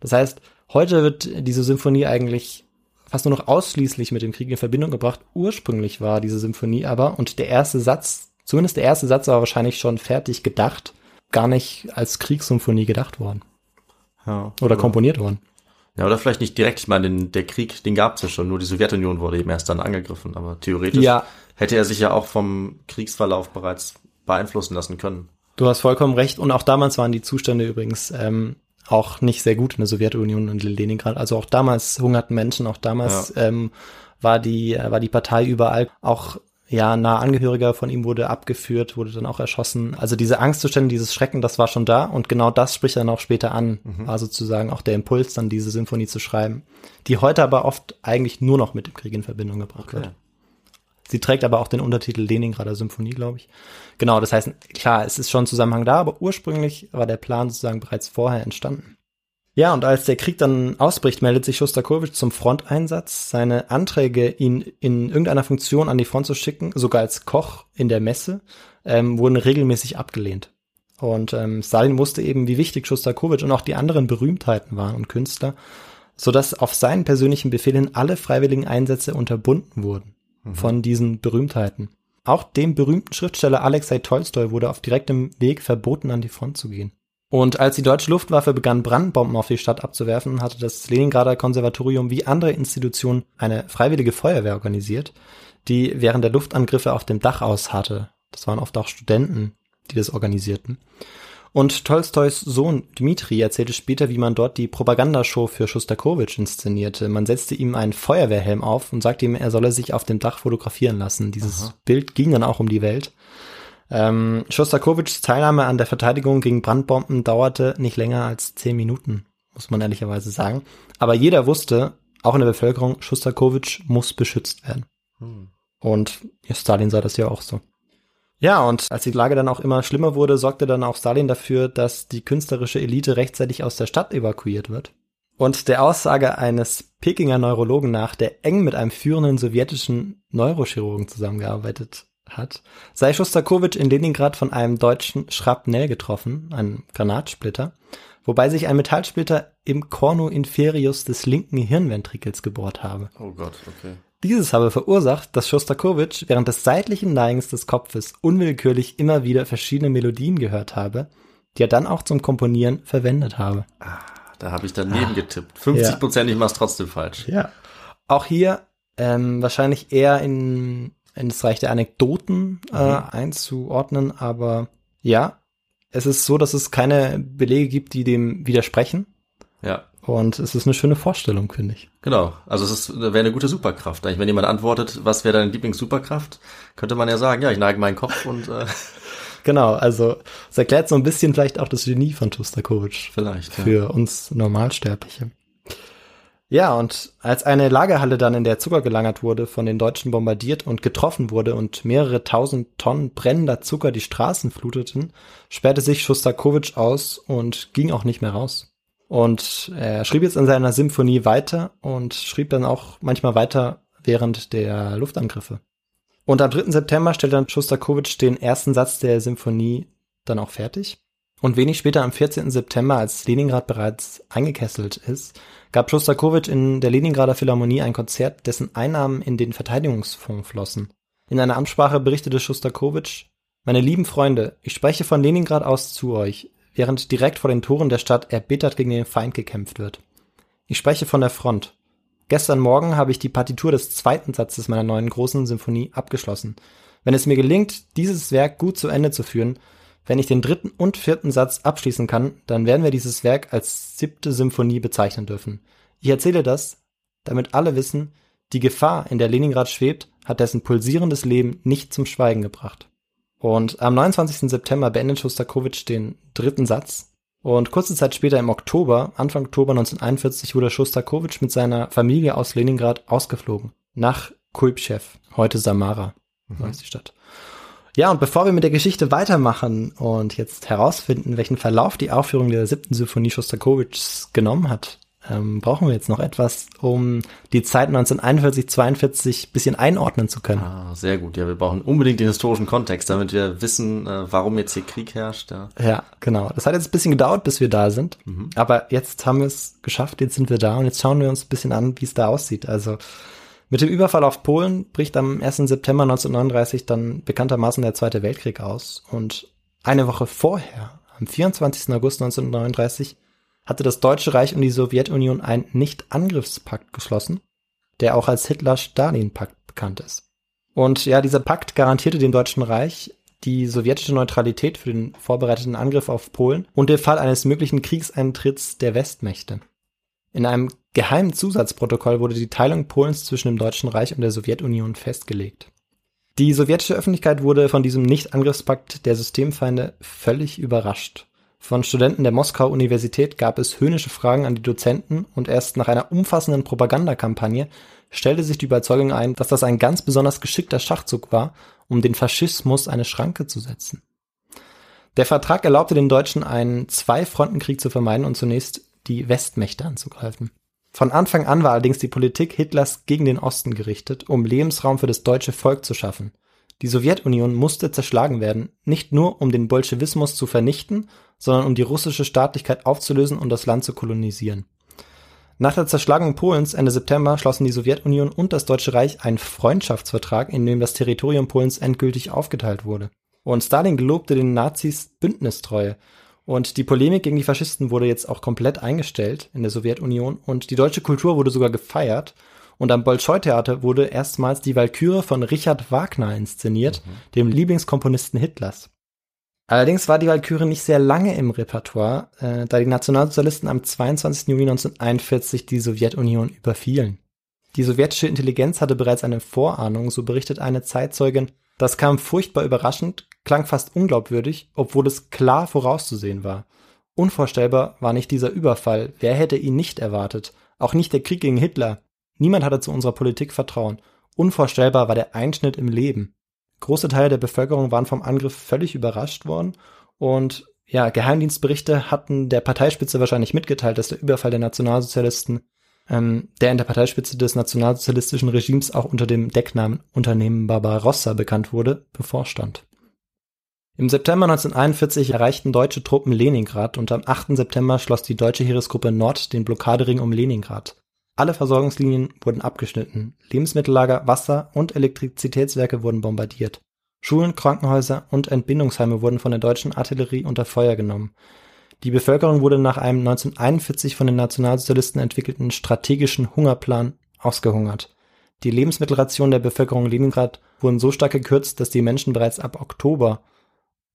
Das heißt, heute wird diese Symphonie eigentlich fast nur noch ausschließlich mit dem Krieg in Verbindung gebracht. Ursprünglich war diese Symphonie aber, und der erste Satz, zumindest der erste Satz war wahrscheinlich schon fertig gedacht, gar nicht als Kriegssymphonie gedacht worden Ja. oder komponiert worden. Ja, oder vielleicht nicht direkt. Ich meine, den, der Krieg, den gab es ja schon. Nur die Sowjetunion wurde eben erst dann angegriffen. Aber theoretisch Ja. hätte er sich ja auch vom Kriegsverlauf bereits beeinflussen lassen können. Du hast vollkommen recht. Und auch damals waren die Zustände übrigens ähm, auch nicht sehr gut in der Sowjetunion und in Leningrad. Also auch damals hungerten Menschen, auch damals ähm, war die äh, war die Partei überall. Auch ja, ein nahe Angehöriger von ihm wurde abgeführt, wurde dann auch erschossen. Also diese Angstzustände, dieses Schrecken, das war schon da. Und genau das spricht er dann auch später an. War sozusagen auch der Impuls, dann diese Symphonie zu schreiben, die heute aber oft eigentlich nur noch mit dem Krieg in Verbindung gebracht wird. Sie trägt aber auch den Untertitel Leningrader Symphonie, glaube ich. Genau, das heißt, klar, es ist schon Zusammenhang da, aber ursprünglich war der Plan sozusagen bereits vorher entstanden. Ja, und als der Krieg dann ausbricht, meldet sich Schostakowitsch zum Fronteinsatz. Seine Anträge, ihn in irgendeiner Funktion an die Front zu schicken, sogar als Koch in der Messe, ähm, wurden regelmäßig abgelehnt. Und ähm, Stalin wusste eben, wie wichtig Schostakowitsch und auch die anderen Berühmtheiten waren und Künstler, sodass auf seinen persönlichen Befehl hin alle freiwilligen Einsätze unterbunden wurden von diesen Berühmtheiten. Auch dem berühmten Schriftsteller Alexei Tolstoi wurde auf direktem Weg verboten, an die Front zu gehen. Und als die deutsche Luftwaffe begann, Brandbomben auf die Stadt abzuwerfen, hatte das Leningrader Konservatorium wie andere Institutionen eine freiwillige Feuerwehr organisiert, die während der Luftangriffe auf dem Dach ausharrte. Das waren oft auch Studenten, die das organisierten. Und Tolstois Sohn Dmitri erzählte später, wie man dort die Propagandashow für Schostakowitsch inszenierte. Man setzte ihm einen Feuerwehrhelm auf und sagte ihm, er solle sich auf dem Dach fotografieren lassen. Dieses Bild ging dann auch um die Welt. Ähm, Schostakowitschs Teilnahme an der Verteidigung gegen Brandbomben dauerte nicht länger als zehn Minuten, muss man ehrlicherweise sagen. Aber jeder wusste, auch in der Bevölkerung, Schostakowitsch muss beschützt werden. Und ja, Stalin sah das ja auch so. Ja, und als die Lage dann auch immer schlimmer wurde, sorgte dann auch Stalin dafür, dass die künstlerische Elite rechtzeitig aus der Stadt evakuiert wird. Und der Aussage eines Pekinger Neurologen nach, der eng mit einem führenden sowjetischen Neurochirurgen zusammengearbeitet hat, sei Schostakowitsch in Leningrad von einem deutschen Schrapnell getroffen, einem Granatsplitter, wobei sich ein Metallsplitter im Cornu inferius des linken Hirnventrikels gebohrt habe. Oh Gott, okay. Dieses habe verursacht, dass Schostakowitsch während des seitlichen Neigens des Kopfes unwillkürlich immer wieder verschiedene Melodien gehört habe, die er dann auch zum Komponieren verwendet habe. Da habe ich daneben getippt. 50 Prozent, ich mach's trotzdem falsch. Ja. Auch hier ähm, wahrscheinlich eher in, in das Reich der Anekdoten äh, einzuordnen, aber ja, es ist so, dass es keine Belege gibt, die dem widersprechen. Ja, Und es ist eine schöne Vorstellung, finde ich. genau. Also es wäre eine gute Superkraft. Eigentlich, wenn jemand antwortet, was wäre deine Lieblings-Superkraft, könnte man ja sagen, ja, ich neige meinen Kopf und äh, (laughs) Genau, also es erklärt so ein bisschen vielleicht auch das Genie von Schostakowitsch. vielleicht. Ja. für uns Normalsterbliche. Ja, und als eine Lagerhalle dann in der Zucker gelagert wurde, von den Deutschen bombardiert und getroffen wurde und mehrere tausend Tonnen brennender Zucker die Straßen fluteten, sperrte sich Schostakowitsch aus und ging auch nicht mehr raus. Und er schrieb jetzt in seiner Symphonie weiter und schrieb dann auch manchmal weiter während der Luftangriffe. Und am 3. September stellt dann Schostakowitsch den ersten Satz der Symphonie dann auch fertig. Und wenig später, am 14. September, als Leningrad bereits eingekesselt ist, gab Schostakowitsch in der Leningrader Philharmonie ein Konzert, dessen Einnahmen in den Verteidigungsfonds flossen. In einer Ansprache berichtete Schostakowitsch, meine lieben Freunde, ich spreche von Leningrad aus zu euch, während direkt vor den Toren der Stadt erbittert gegen den Feind gekämpft wird. Ich spreche von der Front. Gestern Morgen habe ich die Partitur des zweiten Satzes meiner neuen großen Symphonie abgeschlossen. Wenn es mir gelingt, dieses Werk gut zu Ende zu führen, wenn ich den dritten und vierten Satz abschließen kann, dann werden wir dieses Werk als siebte Symphonie bezeichnen dürfen. Ich erzähle das, damit alle wissen, die Gefahr, in der Leningrad schwebt, hat dessen pulsierendes Leben nicht zum Schweigen gebracht. Und am 29. September beendet Schostakowitsch den dritten Satz. Und kurze Zeit später im Oktober, Anfang Oktober 1941, wurde Schostakowitsch mit seiner Familie aus Leningrad ausgeflogen. Nach Kulpschew, heute Samara, mhm. die Stadt. Ja, und bevor wir mit der Geschichte weitermachen und jetzt herausfinden, welchen Verlauf die Aufführung der siebten Symphonie Schostakowitschs genommen hat, ähm, brauchen wir jetzt noch etwas, um die Zeit 1941, 42 bisschen einordnen zu können. Ah, sehr gut. Ja, wir brauchen unbedingt den historischen Kontext, damit wir wissen, äh, warum jetzt hier Krieg herrscht. Ja. ja, genau. Das hat jetzt ein bisschen gedauert, bis wir da sind. Mhm. Aber jetzt haben wir es geschafft, jetzt sind wir da und jetzt schauen wir uns ein bisschen an, wie es da aussieht. Also mit dem Überfall auf Polen bricht am 1. September 1939 dann bekanntermaßen der Zweite Weltkrieg aus. Und eine Woche vorher, am 24. August 1939, hatte das Deutsche Reich und die Sowjetunion einen Nicht-Angriffspakt geschlossen, der auch als Hitler-Stalin-Pakt bekannt ist. Und ja, dieser Pakt garantierte dem Deutschen Reich die sowjetische Neutralität für den vorbereiteten Angriff auf Polen und den Fall eines möglichen Kriegseintritts der Westmächte. In einem geheimen Zusatzprotokoll wurde die Teilung Polens zwischen dem Deutschen Reich und der Sowjetunion festgelegt. Die sowjetische Öffentlichkeit wurde von diesem Nicht-Angriffspakt der Systemfeinde völlig überrascht. Von Studenten der Moskauer Universität gab es höhnische Fragen an die Dozenten und erst nach einer umfassenden Propagandakampagne stellte sich die Überzeugung ein, dass das ein ganz besonders geschickter Schachzug war, um den Faschismus eine Schranke zu setzen. Der Vertrag erlaubte den Deutschen einen Zwei-Fronten-Krieg zu vermeiden und zunächst die Westmächte anzugreifen. Von Anfang an war allerdings die Politik Hitlers gegen den Osten gerichtet, um Lebensraum für das deutsche Volk zu schaffen. Die Sowjetunion musste zerschlagen werden, nicht nur um den Bolschewismus zu vernichten, sondern um die russische Staatlichkeit aufzulösen und das Land zu kolonisieren. Nach der Zerschlagung Polens Ende September schlossen die Sowjetunion und das Deutsche Reich einen Freundschaftsvertrag, in dem das Territorium Polens endgültig aufgeteilt wurde. Und Stalin gelobte den Nazis Bündnistreue. Und die Polemik gegen die Faschisten wurde jetzt auch komplett eingestellt in der Sowjetunion und die deutsche Kultur wurde sogar gefeiert und am Bolschoi-Theater wurde erstmals die Walküre von Richard Wagner inszeniert, mhm. dem Lieblingskomponisten Hitlers. Allerdings war die Walküre nicht sehr lange im Repertoire, äh, da die Nationalsozialisten am 22. Juni 1941 die Sowjetunion überfielen. Die sowjetische Intelligenz hatte bereits eine Vorahnung, so berichtet eine Zeitzeugin. Das kam furchtbar überraschend, klang fast unglaubwürdig, obwohl es klar vorauszusehen war. Unvorstellbar war nicht dieser Überfall, wer hätte ihn nicht erwartet, auch nicht der Krieg gegen Hitler, Niemand hatte zu unserer Politik Vertrauen. Unvorstellbar war der Einschnitt im Leben. Große Teile der Bevölkerung waren vom Angriff völlig überrascht worden und ja, Geheimdienstberichte hatten der Parteispitze wahrscheinlich mitgeteilt, dass der Überfall der Nationalsozialisten, ähm, der in der Parteispitze des nationalsozialistischen Regimes auch unter dem Decknamen Unternehmen Barbarossa bekannt wurde, bevorstand. Im September 1941 erreichten deutsche Truppen Leningrad und am 8. September schloss die deutsche Heeresgruppe Nord den Blockadering um Leningrad. Alle Versorgungslinien wurden abgeschnitten, Lebensmittellager, Wasser und Elektrizitätswerke wurden bombardiert. Schulen, Krankenhäuser und Entbindungsheime wurden von der deutschen Artillerie unter Feuer genommen. Die Bevölkerung wurde nach einem 1941 von den Nationalsozialisten entwickelten strategischen Hungerplan ausgehungert. Die Lebensmittelrationen der Bevölkerung Leningrad wurden so stark gekürzt, dass die Menschen bereits ab Oktober,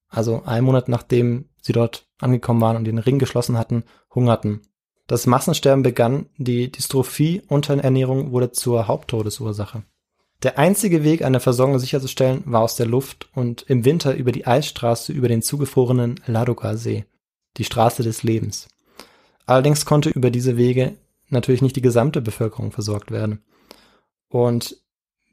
also einen Monat nachdem sie dort angekommen waren und den Ring geschlossen hatten, hungerten. Das Massensterben begann, die Dystrophie Unterernährung wurde zur Haupttodesursache. Der einzige Weg, eine Versorgung sicherzustellen, war aus der Luft und im Winter über die Eisstraße über den zugefrorenen Ladoga-See, die Straße des Lebens. Allerdings konnte über diese Wege natürlich nicht die gesamte Bevölkerung versorgt werden. Und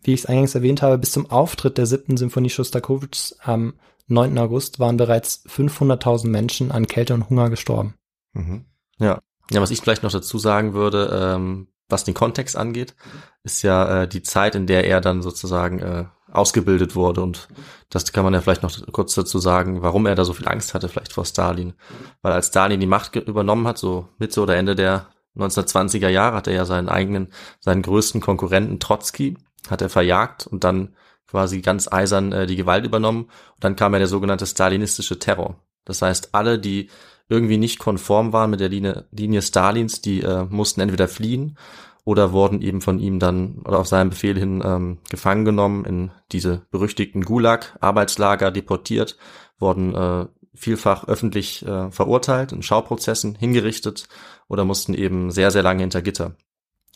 wie ich es eingangs erwähnt habe, bis zum Auftritt der siebten Symphonie Schostakowitschs am 9. August waren bereits 500.000 Menschen an Kälte und Hunger gestorben. Mhm. Ja, ja, was ich vielleicht noch dazu sagen würde, ähm, was den Kontext angeht, ist ja äh, die Zeit, in der er dann sozusagen äh, ausgebildet wurde. Und das kann man ja vielleicht noch kurz dazu sagen, warum er da so viel Angst hatte, vielleicht vor Stalin. Weil als Stalin die Macht übernommen hat, so Mitte oder Ende der 1920er Jahre, hat er ja seinen eigenen, seinen größten Konkurrenten Trotzki, hat er verjagt und dann quasi ganz eisern äh, die Gewalt übernommen. Und dann kam ja der sogenannte stalinistische Terror. Das heißt, alle, die irgendwie nicht konform waren mit der Linie, Linie Stalins, die äh, mussten entweder fliehen oder wurden eben von ihm dann oder auf seinen Befehl hin ähm, gefangen genommen, in diese berüchtigten Gulag-Arbeitslager deportiert, wurden äh, vielfach öffentlich äh, verurteilt, in Schauprozessen hingerichtet oder mussten eben sehr, sehr lange hinter Gitter.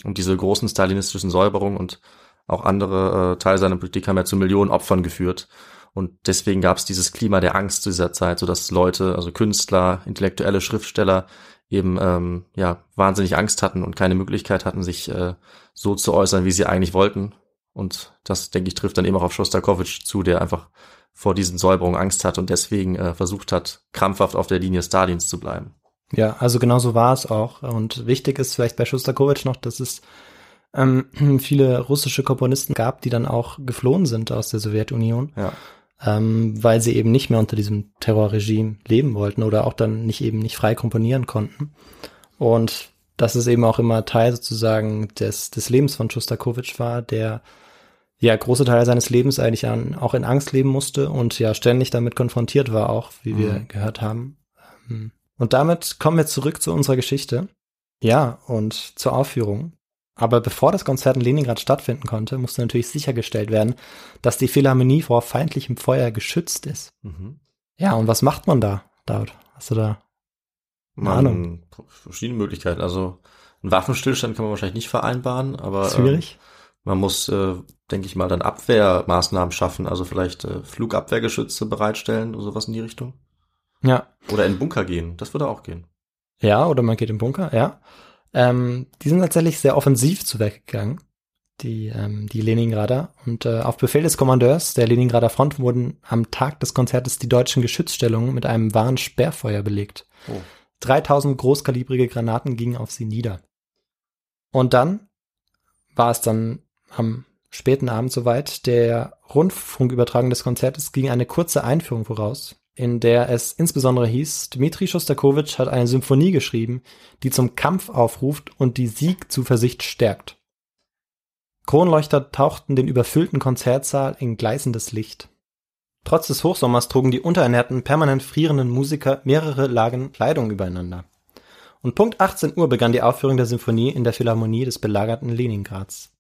Und diese großen stalinistischen Säuberungen und auch andere äh, Teile seiner Politik haben ja zu Millionen Opfern geführt. Und deswegen gab es dieses Klima der Angst zu dieser Zeit, so dass Leute, also Künstler, intellektuelle Schriftsteller eben ähm, ja wahnsinnig Angst hatten und keine Möglichkeit hatten, sich äh, so zu äußern, wie sie eigentlich wollten. Und das, denke ich, trifft dann eben auch auf Shostakovich zu, der einfach vor diesen Säuberungen Angst hat und deswegen äh, versucht hat, krampfhaft auf der Linie Stalins zu bleiben. Ja, also genau so war es auch. Und wichtig ist vielleicht bei Shostakovich noch, dass es ähm, (clears throat) viele russische Komponisten gab, die dann auch geflohen sind aus der Sowjetunion. Ja. Ähm, weil sie eben nicht mehr unter diesem Terrorregime leben wollten oder auch dann nicht eben nicht frei komponieren konnten. Und das ist eben auch immer Teil sozusagen des, des Lebens von Shostakovich war, der ja große Teile seines Lebens eigentlich an, auch in Angst leben musste und ja ständig damit konfrontiert war, auch wie mhm. wir gehört haben. Ähm, und damit kommen wir zurück zu unserer Geschichte. Ja, und zur Aufführung. Aber bevor das Konzert in Leningrad stattfinden konnte, musste natürlich sichergestellt werden, dass die Philharmonie vor feindlichem Feuer geschützt ist. Mhm. Ja, und was macht man da, David? Hast du da eine man, Ahnung? Verschiedene Möglichkeiten. Also einen Waffenstillstand kann man wahrscheinlich nicht vereinbaren, aber schwierig. Ähm, man muss, äh, denke ich mal, dann Abwehrmaßnahmen schaffen, also vielleicht äh, Flugabwehrgeschütze bereitstellen oder sowas in die Richtung. Ja. Oder in den Bunker gehen, das würde auch gehen. Ja, oder man geht im Bunker, ja. Ähm, die sind tatsächlich sehr offensiv zu Werk gegangen, die, ähm, die Leningrader. Und äh, auf Befehl des Kommandeurs der Leningrader Front wurden am Tag des Konzertes die deutschen Geschützstellungen mit einem wahren Sperrfeuer belegt. Oh. 3000 großkalibrige Granaten gingen auf sie nieder. Und dann war es dann am späten Abend soweit. Der Rundfunkübertragung des Konzertes ging eine kurze Einführung voraus, in der es insbesondere hieß, Dmitri Schostakowitsch hat eine Symphonie geschrieben, die zum Kampf aufruft und die Siegzuversicht stärkt. Kronleuchter tauchten den überfüllten Konzertsaal in gleißendes Licht. Trotz des Hochsommers trugen die unterernährten, permanent frierenden Musiker mehrere Lagen Kleidung übereinander. Und Punkt 18 Uhr begann die Aufführung der Symphonie in der Philharmonie des belagerten Leningrads.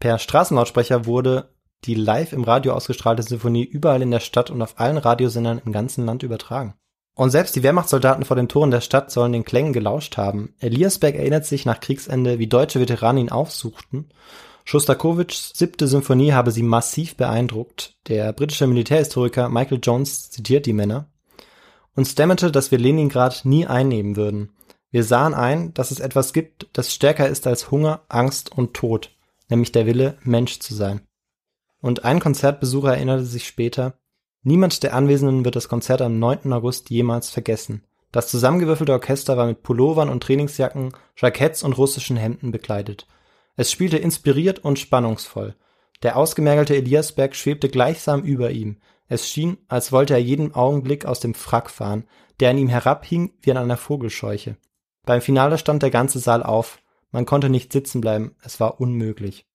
Per Straßenlautsprecher wurde die live im Radio ausgestrahlte Sinfonie überall in der Stadt und auf allen Radiosendern im ganzen Land übertragen. Und selbst die Wehrmachtssoldaten vor den Toren der Stadt sollen den Klängen gelauscht haben. Eliasberg erinnert sich nach Kriegsende, wie deutsche Veteranen ihn aufsuchten. Schostakowitschs siebte Symphonie habe sie massiv beeindruckt. Der britische Militärhistoriker Michael Jones zitiert die Männer. Uns dämmerte, dass wir Leningrad nie einnehmen würden. Wir sahen ein, dass es etwas gibt, das stärker ist als Hunger, Angst und Tod, nämlich der Wille, Mensch zu sein. Und ein Konzertbesucher erinnerte sich später, niemand der Anwesenden wird das Konzert am 9. August jemals vergessen. Das zusammengewürfelte Orchester war mit Pullovern und Trainingsjacken, Jacketts und russischen Hemden bekleidet. Es spielte inspiriert und spannungsvoll. Der ausgemergelte Eliasberg schwebte gleichsam über ihm. Es schien, als wollte er jeden Augenblick aus dem Frack fahren, der an ihm herabhing wie an einer Vogelscheuche. Beim Finale stand der ganze Saal auf. Man konnte nicht sitzen bleiben. Es war unmöglich.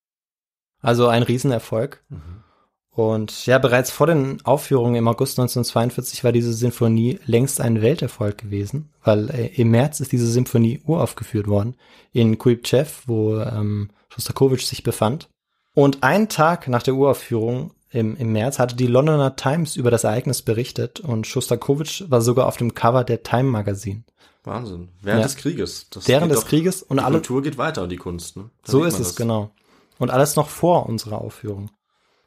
Also ein Riesenerfolg. Mhm. Und ja, bereits vor den Aufführungen im August 1942 war diese Sinfonie längst ein Welterfolg gewesen, weil äh, im März ist diese Sinfonie uraufgeführt worden in Kuibchev, wo ähm, Shostakovich sich befand. Und einen Tag nach der Uraufführung im, im März hatte die Londoner Times über das Ereignis berichtet und Shostakovich war sogar auf dem Cover der Time Magazine. Wahnsinn. Während ja. des Krieges. Das Während des doch, Krieges und die alle. Kultur geht weiter die Kunst. Ne? so ist es, das. genau. Und alles noch vor unserer Aufführung.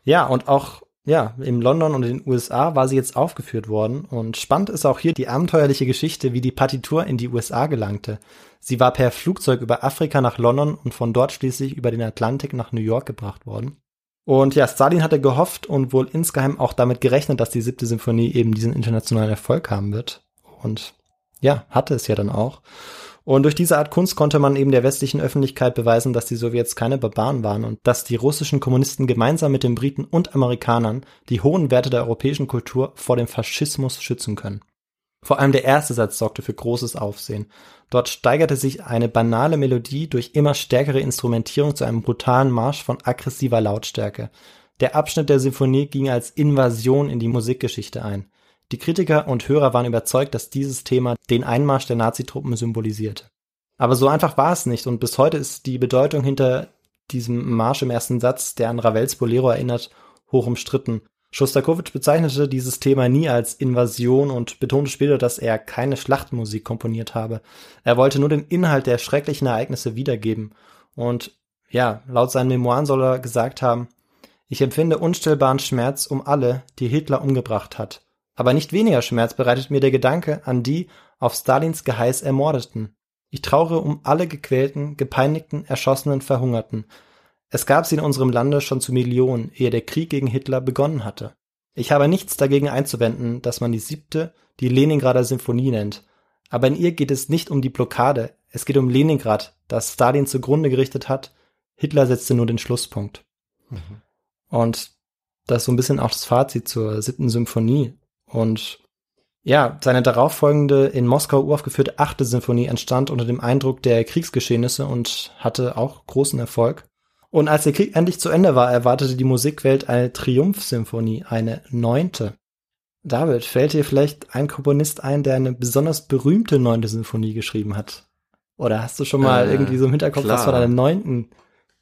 Ja, und auch ja, in London und in den USA war sie jetzt aufgeführt worden. Und spannend ist auch hier die abenteuerliche Geschichte, wie die Partitur in die USA gelangte. Sie war per Flugzeug über Afrika nach London und von dort schließlich über den Atlantik nach New York gebracht worden. Und ja, Stalin hatte gehofft und wohl insgeheim auch damit gerechnet, dass die siebte Symphonie eben diesen internationalen Erfolg haben wird. Und ja, hatte es ja dann auch. Und durch diese Art Kunst konnte man eben der westlichen Öffentlichkeit beweisen, dass die Sowjets keine Barbaren waren und dass die russischen Kommunisten gemeinsam mit den Briten und Amerikanern die hohen Werte der europäischen Kultur vor dem Faschismus schützen können. Vor allem der erste Satz sorgte für großes Aufsehen. Dort steigerte sich eine banale Melodie durch immer stärkere Instrumentierung zu einem brutalen Marsch von aggressiver Lautstärke. Der Abschnitt der Sinfonie ging als Invasion in die Musikgeschichte ein. Die Kritiker und Hörer waren überzeugt, dass dieses Thema den Einmarsch der Nazitruppen symbolisierte. Aber so einfach war es nicht und bis heute ist die Bedeutung hinter diesem Marsch im ersten Satz, der an Ravels Bolero erinnert, hoch umstritten. Schostakowitsch bezeichnete dieses Thema nie als Invasion und betonte später, dass er keine Schlachtmusik komponiert habe. Er wollte nur den Inhalt der schrecklichen Ereignisse wiedergeben. Und ja, laut seinen Memoiren soll er gesagt haben, Ich empfinde unstillbaren Schmerz um alle, die Hitler umgebracht hat. Aber nicht weniger Schmerz bereitet mir der Gedanke an die auf Stalins Geheiß Ermordeten. Ich traure um alle gequälten, gepeinigten, erschossenen, verhungerten. Es gab sie in unserem Lande schon zu Millionen, ehe der Krieg gegen Hitler begonnen hatte. Ich habe nichts dagegen einzuwenden, dass man die siebte, die Leningrader Symphonie nennt. Aber in ihr geht es nicht um die Blockade, es geht um Leningrad, das Stalin zugrunde gerichtet hat. Hitler setzte nur den Schlusspunkt. Und das ist so ein bisschen auch das Fazit zur siebten Symphonie. Und ja, seine darauffolgende in Moskau uraufgeführte achte Symphonie entstand unter dem Eindruck der Kriegsgeschehnisse und hatte auch großen Erfolg. Und als der Krieg endlich zu Ende war, erwartete die Musikwelt eine Triumphsymphonie, eine neunte. David, fällt dir vielleicht ein Komponist ein, der eine besonders berühmte neunte Symphonie geschrieben hat? Oder hast du schon mal Äh, irgendwie so im Hinterkopf was klar. von einer neunten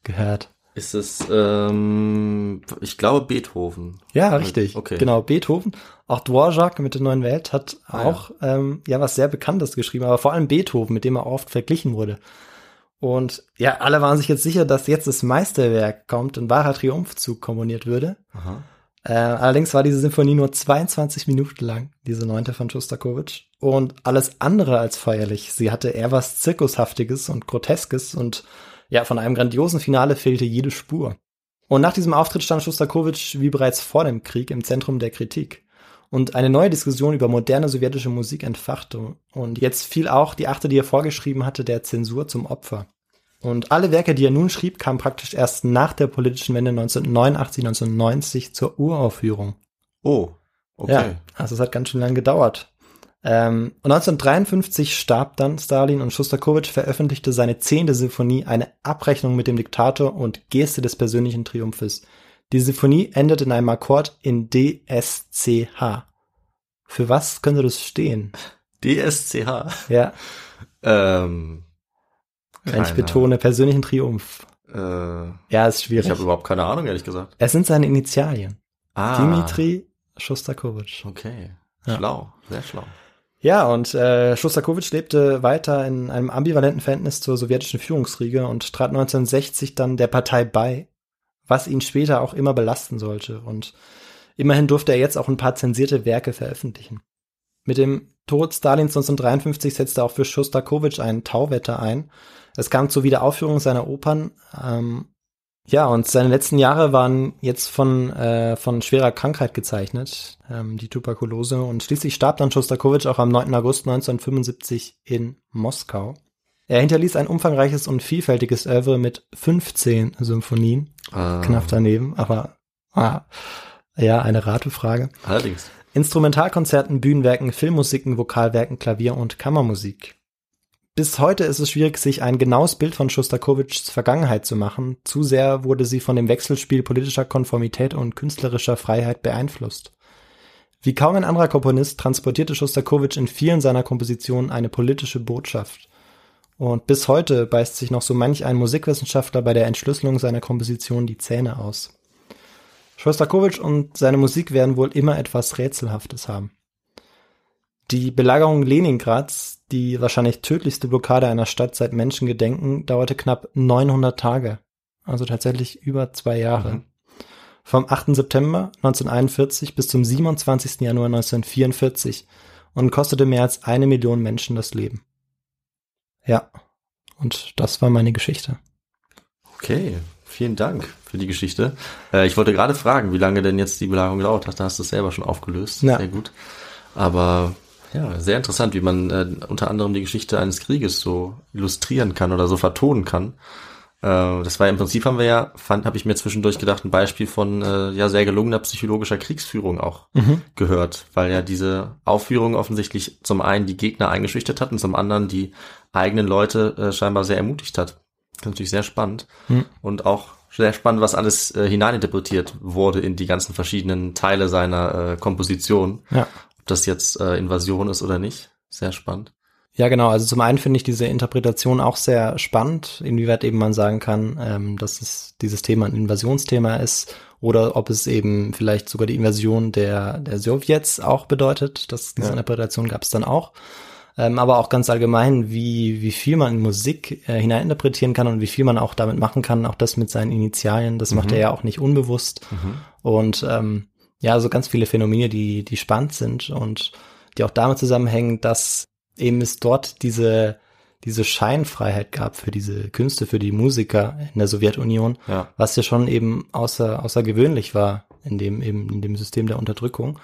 gehört? Ist es, ähm, ich glaube Beethoven. Ja, richtig. Okay. Genau, Beethoven. Auch Dvorak mit der neuen Welt hat Ah, auch ähm, ja was sehr Bekanntes geschrieben, aber vor allem Beethoven, mit dem er oft verglichen wurde. Und ja, alle waren sich jetzt sicher, dass jetzt das Meisterwerk kommt, ein wahrer Triumphzug komponiert würde. Aha. Äh, allerdings war diese Symphonie nur 22 Minuten lang, diese neunte von Schostakowitsch. Und alles andere als feierlich. Sie hatte eher was Zirkushaftiges und Groteskes und ja, von einem grandiosen Finale fehlte jede Spur. Und nach diesem Auftritt stand Schostakowitsch wie bereits vor dem Krieg im Zentrum der Kritik. Und eine neue Diskussion über moderne sowjetische Musik entfachte. Und jetzt fiel auch die achte, die er vorgeschrieben hatte, der Zensur zum Opfer. Und alle Werke, die er nun schrieb, kamen praktisch erst nach der politischen Wende 1989, 1990 zur Uraufführung. Oh, okay. Ja, also es hat ganz schön lange gedauert. Ähm, und 1953 starb dann Stalin und Schostakowitsch veröffentlichte seine zehnte Sinfonie, eine Abrechnung mit dem Diktator und Geste des persönlichen Triumphes. Die Sinfonie endet in einem Akkord in DSCH. Für was könnte das stehen? DSCH. Ja, Ähm, wenn ich betone, persönlichen Triumph. Äh, Ja, ist ich schwierig. habe überhaupt keine Ahnung, ehrlich gesagt. Es sind seine Initialien. Ah. Dimitri Schostakowitsch. Okay. Ja. Schlau, sehr schlau. Ja, und äh, Schostakowitsch lebte weiter in einem ambivalenten Verhältnis zur sowjetischen Führungsriege und trat 1960 dann der Partei bei, was ihn später auch immer belasten sollte. Und immerhin durfte er jetzt auch ein paar zensierte Werke veröffentlichen. Mit dem Tod Stalins 1953 setzte auch für Schostakowitsch ein Tauwetter ein. Es kam zur Wiederaufführung seiner Opern. Ähm, ja, und seine letzten Jahre waren jetzt von, äh, von schwerer Krankheit gezeichnet, ähm, die Tuberkulose. Und schließlich starb dann Schostakowitsch auch am 9. August 1975 in Moskau. Er hinterließ ein umfangreiches und vielfältiges Oeuvre mit 15 Symphonien. Äh, Knapp daneben, aber ah, ja, eine Ratefrage. Allerdings. Instrumentalkonzerten, Bühnenwerken, Filmmusiken, Vokalwerken, Klavier und Kammermusik. Bis heute ist es schwierig, sich ein genaues Bild von Schostakowitschs Vergangenheit zu machen. Zu sehr wurde sie von dem Wechselspiel politischer Konformität und künstlerischer Freiheit beeinflusst. Wie kaum ein anderer Komponist transportierte Schostakowitsch in vielen seiner Kompositionen eine politische Botschaft. Und bis heute beißt sich noch so manch ein Musikwissenschaftler bei der Entschlüsselung seiner Komposition die Zähne aus. Schostakowitsch und seine Musik werden wohl immer etwas Rätselhaftes haben. Die Belagerung Leningrads, die wahrscheinlich tödlichste Blockade einer Stadt seit Menschengedenken, dauerte knapp 900 Tage. Also tatsächlich über zwei Jahre. Mhm. Vom 8. September 1941 bis zum 27. Januar 1944 und kostete mehr als eine Million Menschen das Leben. Ja, und das war meine Geschichte. Okay, vielen Dank für die Geschichte. Äh, ich wollte gerade fragen, wie lange denn jetzt die Belagerung gedauert hat. Da hast du es selber schon aufgelöst. Ja. Sehr gut. Aber ja, sehr interessant, wie man äh, unter anderem die Geschichte eines Krieges so illustrieren kann oder so vertonen kann. Äh, das war im Prinzip haben wir ja, fand, habe ich mir zwischendurch gedacht, ein Beispiel von äh, ja sehr gelungener psychologischer Kriegsführung auch gehört, weil ja diese Aufführung offensichtlich zum einen die Gegner eingeschüchtert hat und zum anderen die eigenen Leute äh, scheinbar sehr ermutigt hat. Das ist natürlich sehr spannend Hm. und auch sehr spannend, was alles äh, hineininterpretiert wurde in die ganzen verschiedenen Teile seiner äh, Komposition. Ja. Das jetzt äh, Invasion ist oder nicht. Sehr spannend. Ja, genau. Also zum einen finde ich diese Interpretation auch sehr spannend, inwieweit eben man sagen kann, ähm, dass es dieses Thema ein Invasionsthema ist oder ob es eben vielleicht sogar die Invasion der, der Sowjets auch bedeutet. Das, diese Ja. Interpretation gab es dann auch. ähm, aber auch ganz allgemein, wie, wie viel man in Musik äh, hineininterpretieren kann und wie viel man auch damit machen kann, auch das mit seinen Initialien, das macht er ja auch nicht unbewusst. Und ähm, ja, so ganz viele Phänomene, die, die spannend sind und die auch damit zusammenhängen, dass eben es dort diese, diese Scheinfreiheit gab für diese Künste, für die Musiker in der Sowjetunion, Ja. was ja schon eben außer, außergewöhnlich war in dem, eben in dem System der Unterdrückung.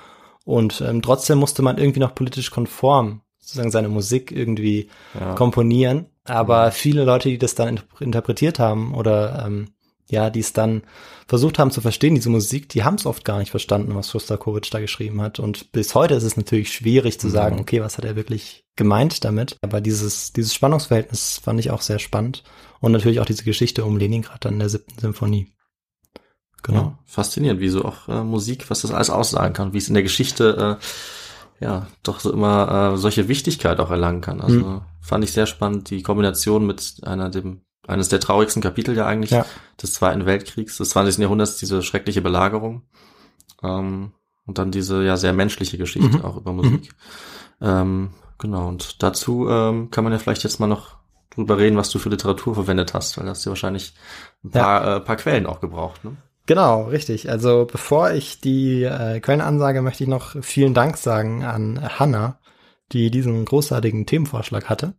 Und ähm, trotzdem musste man irgendwie noch politisch konform sozusagen seine Musik irgendwie Ja. komponieren. Aber viele Leute, die das dann in- interpretiert haben oder ähm, ja, die es dann versucht haben zu verstehen, diese Musik, die haben es oft gar nicht verstanden, was Shostakovich da geschrieben hat. Und bis heute ist es natürlich schwierig zu sagen, okay, was hat er wirklich gemeint damit? Aber dieses, dieses Spannungsverhältnis fand ich auch sehr spannend. Und natürlich auch diese Geschichte um Leningrad dann in der siebten Symphonie. Genau. Ja, faszinierend, wie so auch äh, Musik, was das alles aussagen kann, wie es in der Geschichte äh, ja doch so immer äh, solche Wichtigkeit auch erlangen kann. Also Mhm. fand ich sehr spannend die Kombination mit einer dem eines der traurigsten Kapitel ja eigentlich Ja. des Zweiten Weltkriegs des 20. Jahrhunderts, diese schreckliche Belagerung ähm, und dann diese ja sehr menschliche Geschichte Mhm. auch über Musik. Ähm, genau und dazu ähm, kann man ja vielleicht jetzt mal noch drüber reden, was du für Literatur verwendet hast, weil da hast du wahrscheinlich ein Ja. paar, äh, paar Quellen auch gebraucht. Ne? Genau, richtig. Also bevor ich die äh, Quellenansage, möchte ich noch vielen Dank sagen an Hanna, die diesen großartigen Themenvorschlag hatte,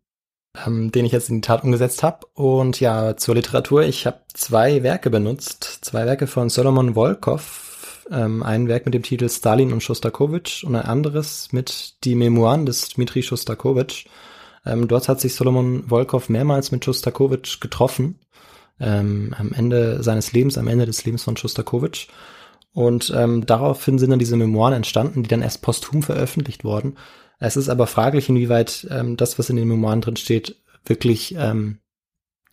ähm, den ich jetzt in die Tat umgesetzt habe. Und ja, zur Literatur, ich habe zwei Werke benutzt, zwei Werke von Solomon Volkov, ähm, ein Werk mit dem Titel Stalin und Shostakovich und ein anderes mit die Memoiren des Dmitri Shostakovich. Ähm, dort hat sich Solomon Volkov mehrmals mit Shostakovich getroffen ähm, am Ende seines Lebens, am Ende des Lebens von Shostakovich. Und ähm, daraufhin sind dann diese Memoiren entstanden, die dann erst posthum veröffentlicht wurden. Es ist aber fraglich, inwieweit ähm, das, was in den Memoiren drin steht, wirklich ähm,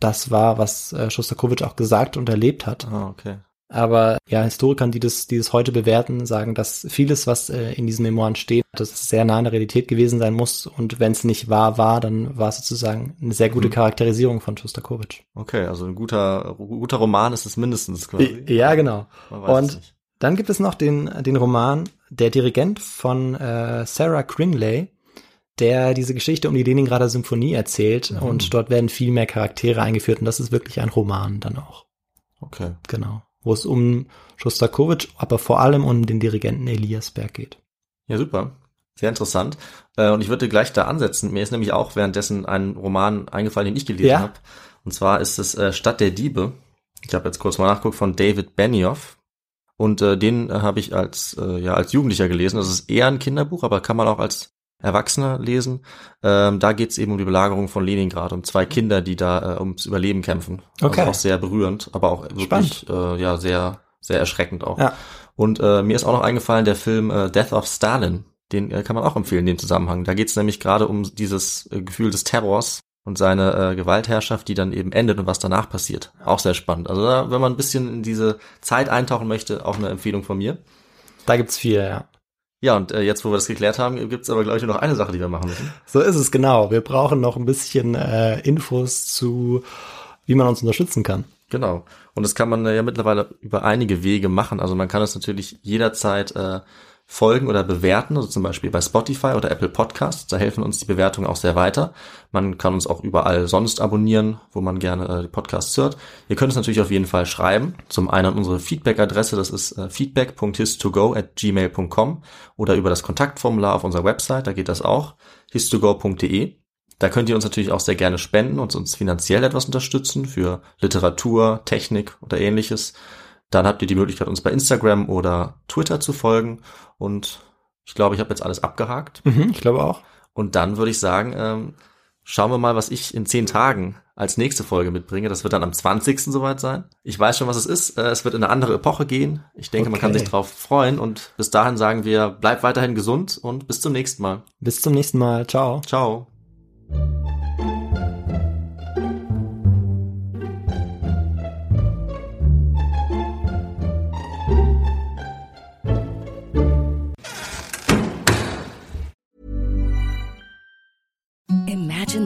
das war, was äh, Shostakovich auch gesagt und erlebt hat. Ah, okay. Aber ja, Historikern, die das, die das heute bewerten, sagen, dass vieles, was äh, in diesen Memoiren steht, dass es sehr nah an der Realität gewesen sein muss. Und wenn es nicht wahr war, dann war es sozusagen eine sehr gute Mhm. Charakterisierung von Shostakovich. Okay, also ein guter, guter Roman ist es mindestens quasi. Ja, genau. Und dann gibt es noch den, den Roman Der Dirigent von äh, Sarah Crinley, der diese Geschichte um die Leningrader Symphonie erzählt. Mhm. Und dort werden viel mehr Charaktere eingeführt. Und das ist wirklich ein Roman dann auch. Okay. Genau. Wo es um Shostakovich, aber vor allem um den Dirigenten Elias Berg geht. Ja, super. Sehr interessant. Äh, Und ich würde gleich da ansetzen. Mir ist nämlich auch währenddessen ein Roman eingefallen, den ich gelesen Ja. habe. Und zwar ist es äh, Stadt der Diebe. Ich habe jetzt kurz mal nachgeguckt von David Benioff. Und äh, den äh, habe ich als äh, ja als Jugendlicher gelesen. Das ist eher ein Kinderbuch, aber kann man auch als Erwachsener lesen. Ähm, da geht es eben um die Belagerung von Leningrad, um zwei Kinder, die da äh, ums Überleben kämpfen. Okay. Also auch sehr berührend, aber auch wirklich äh, ja sehr sehr erschreckend auch. Ja. Und äh, mir ist auch noch eingefallen der Film äh, Death of Stalin. Den äh, kann man auch empfehlen in dem Zusammenhang. Da geht es nämlich gerade um dieses äh, Gefühl des Terrors und seine äh, Gewaltherrschaft, die dann eben endet und was danach passiert. Auch sehr spannend. Also da, wenn man ein bisschen in diese Zeit eintauchen möchte, auch eine Empfehlung von mir. Da gibt's viel, ja. Ja, und äh, jetzt, wo wir das geklärt haben, gibt's aber, glaube ich, nur noch eine Sache, die wir machen müssen. So ist es genau. Wir brauchen noch ein bisschen äh, Infos zu, wie man uns unterstützen kann. Genau. Und das kann man äh, ja mittlerweile über einige Wege machen. Also man kann es natürlich jederzeit äh, folgen oder bewerten, also zum Beispiel bei Spotify oder Apple Podcasts. Da helfen uns die Bewertungen auch sehr weiter. Man kann uns auch überall sonst abonnieren, wo man gerne äh, Podcasts hört. Ihr könnt es natürlich auf jeden Fall schreiben. Zum einen unsere Feedback-Adresse, das ist äh, feedback.histogo at gmail.com oder über das Kontaktformular auf unserer Website, da geht das auch, histogo.de. Da könnt ihr uns natürlich auch sehr gerne spenden und uns finanziell etwas unterstützen für Literatur, Technik oder ähnliches. Dann habt ihr die Möglichkeit, uns bei Instagram oder Twitter zu folgen. Und ich glaube, ich habe jetzt alles abgehakt. Mhm, ich glaube auch. Und dann würde ich sagen, ähm, schauen wir mal, was ich in zehn Tagen als nächste Folge mitbringe. Das wird dann am 20. soweit sein. Ich weiß schon, was es ist. Äh, Es wird in eine andere Epoche gehen. Ich denke, man kann Okay. sich drauf freuen. Und bis dahin sagen wir, bleibt weiterhin gesund und bis zum nächsten Mal. Bis zum nächsten Mal. Ciao. Ciao.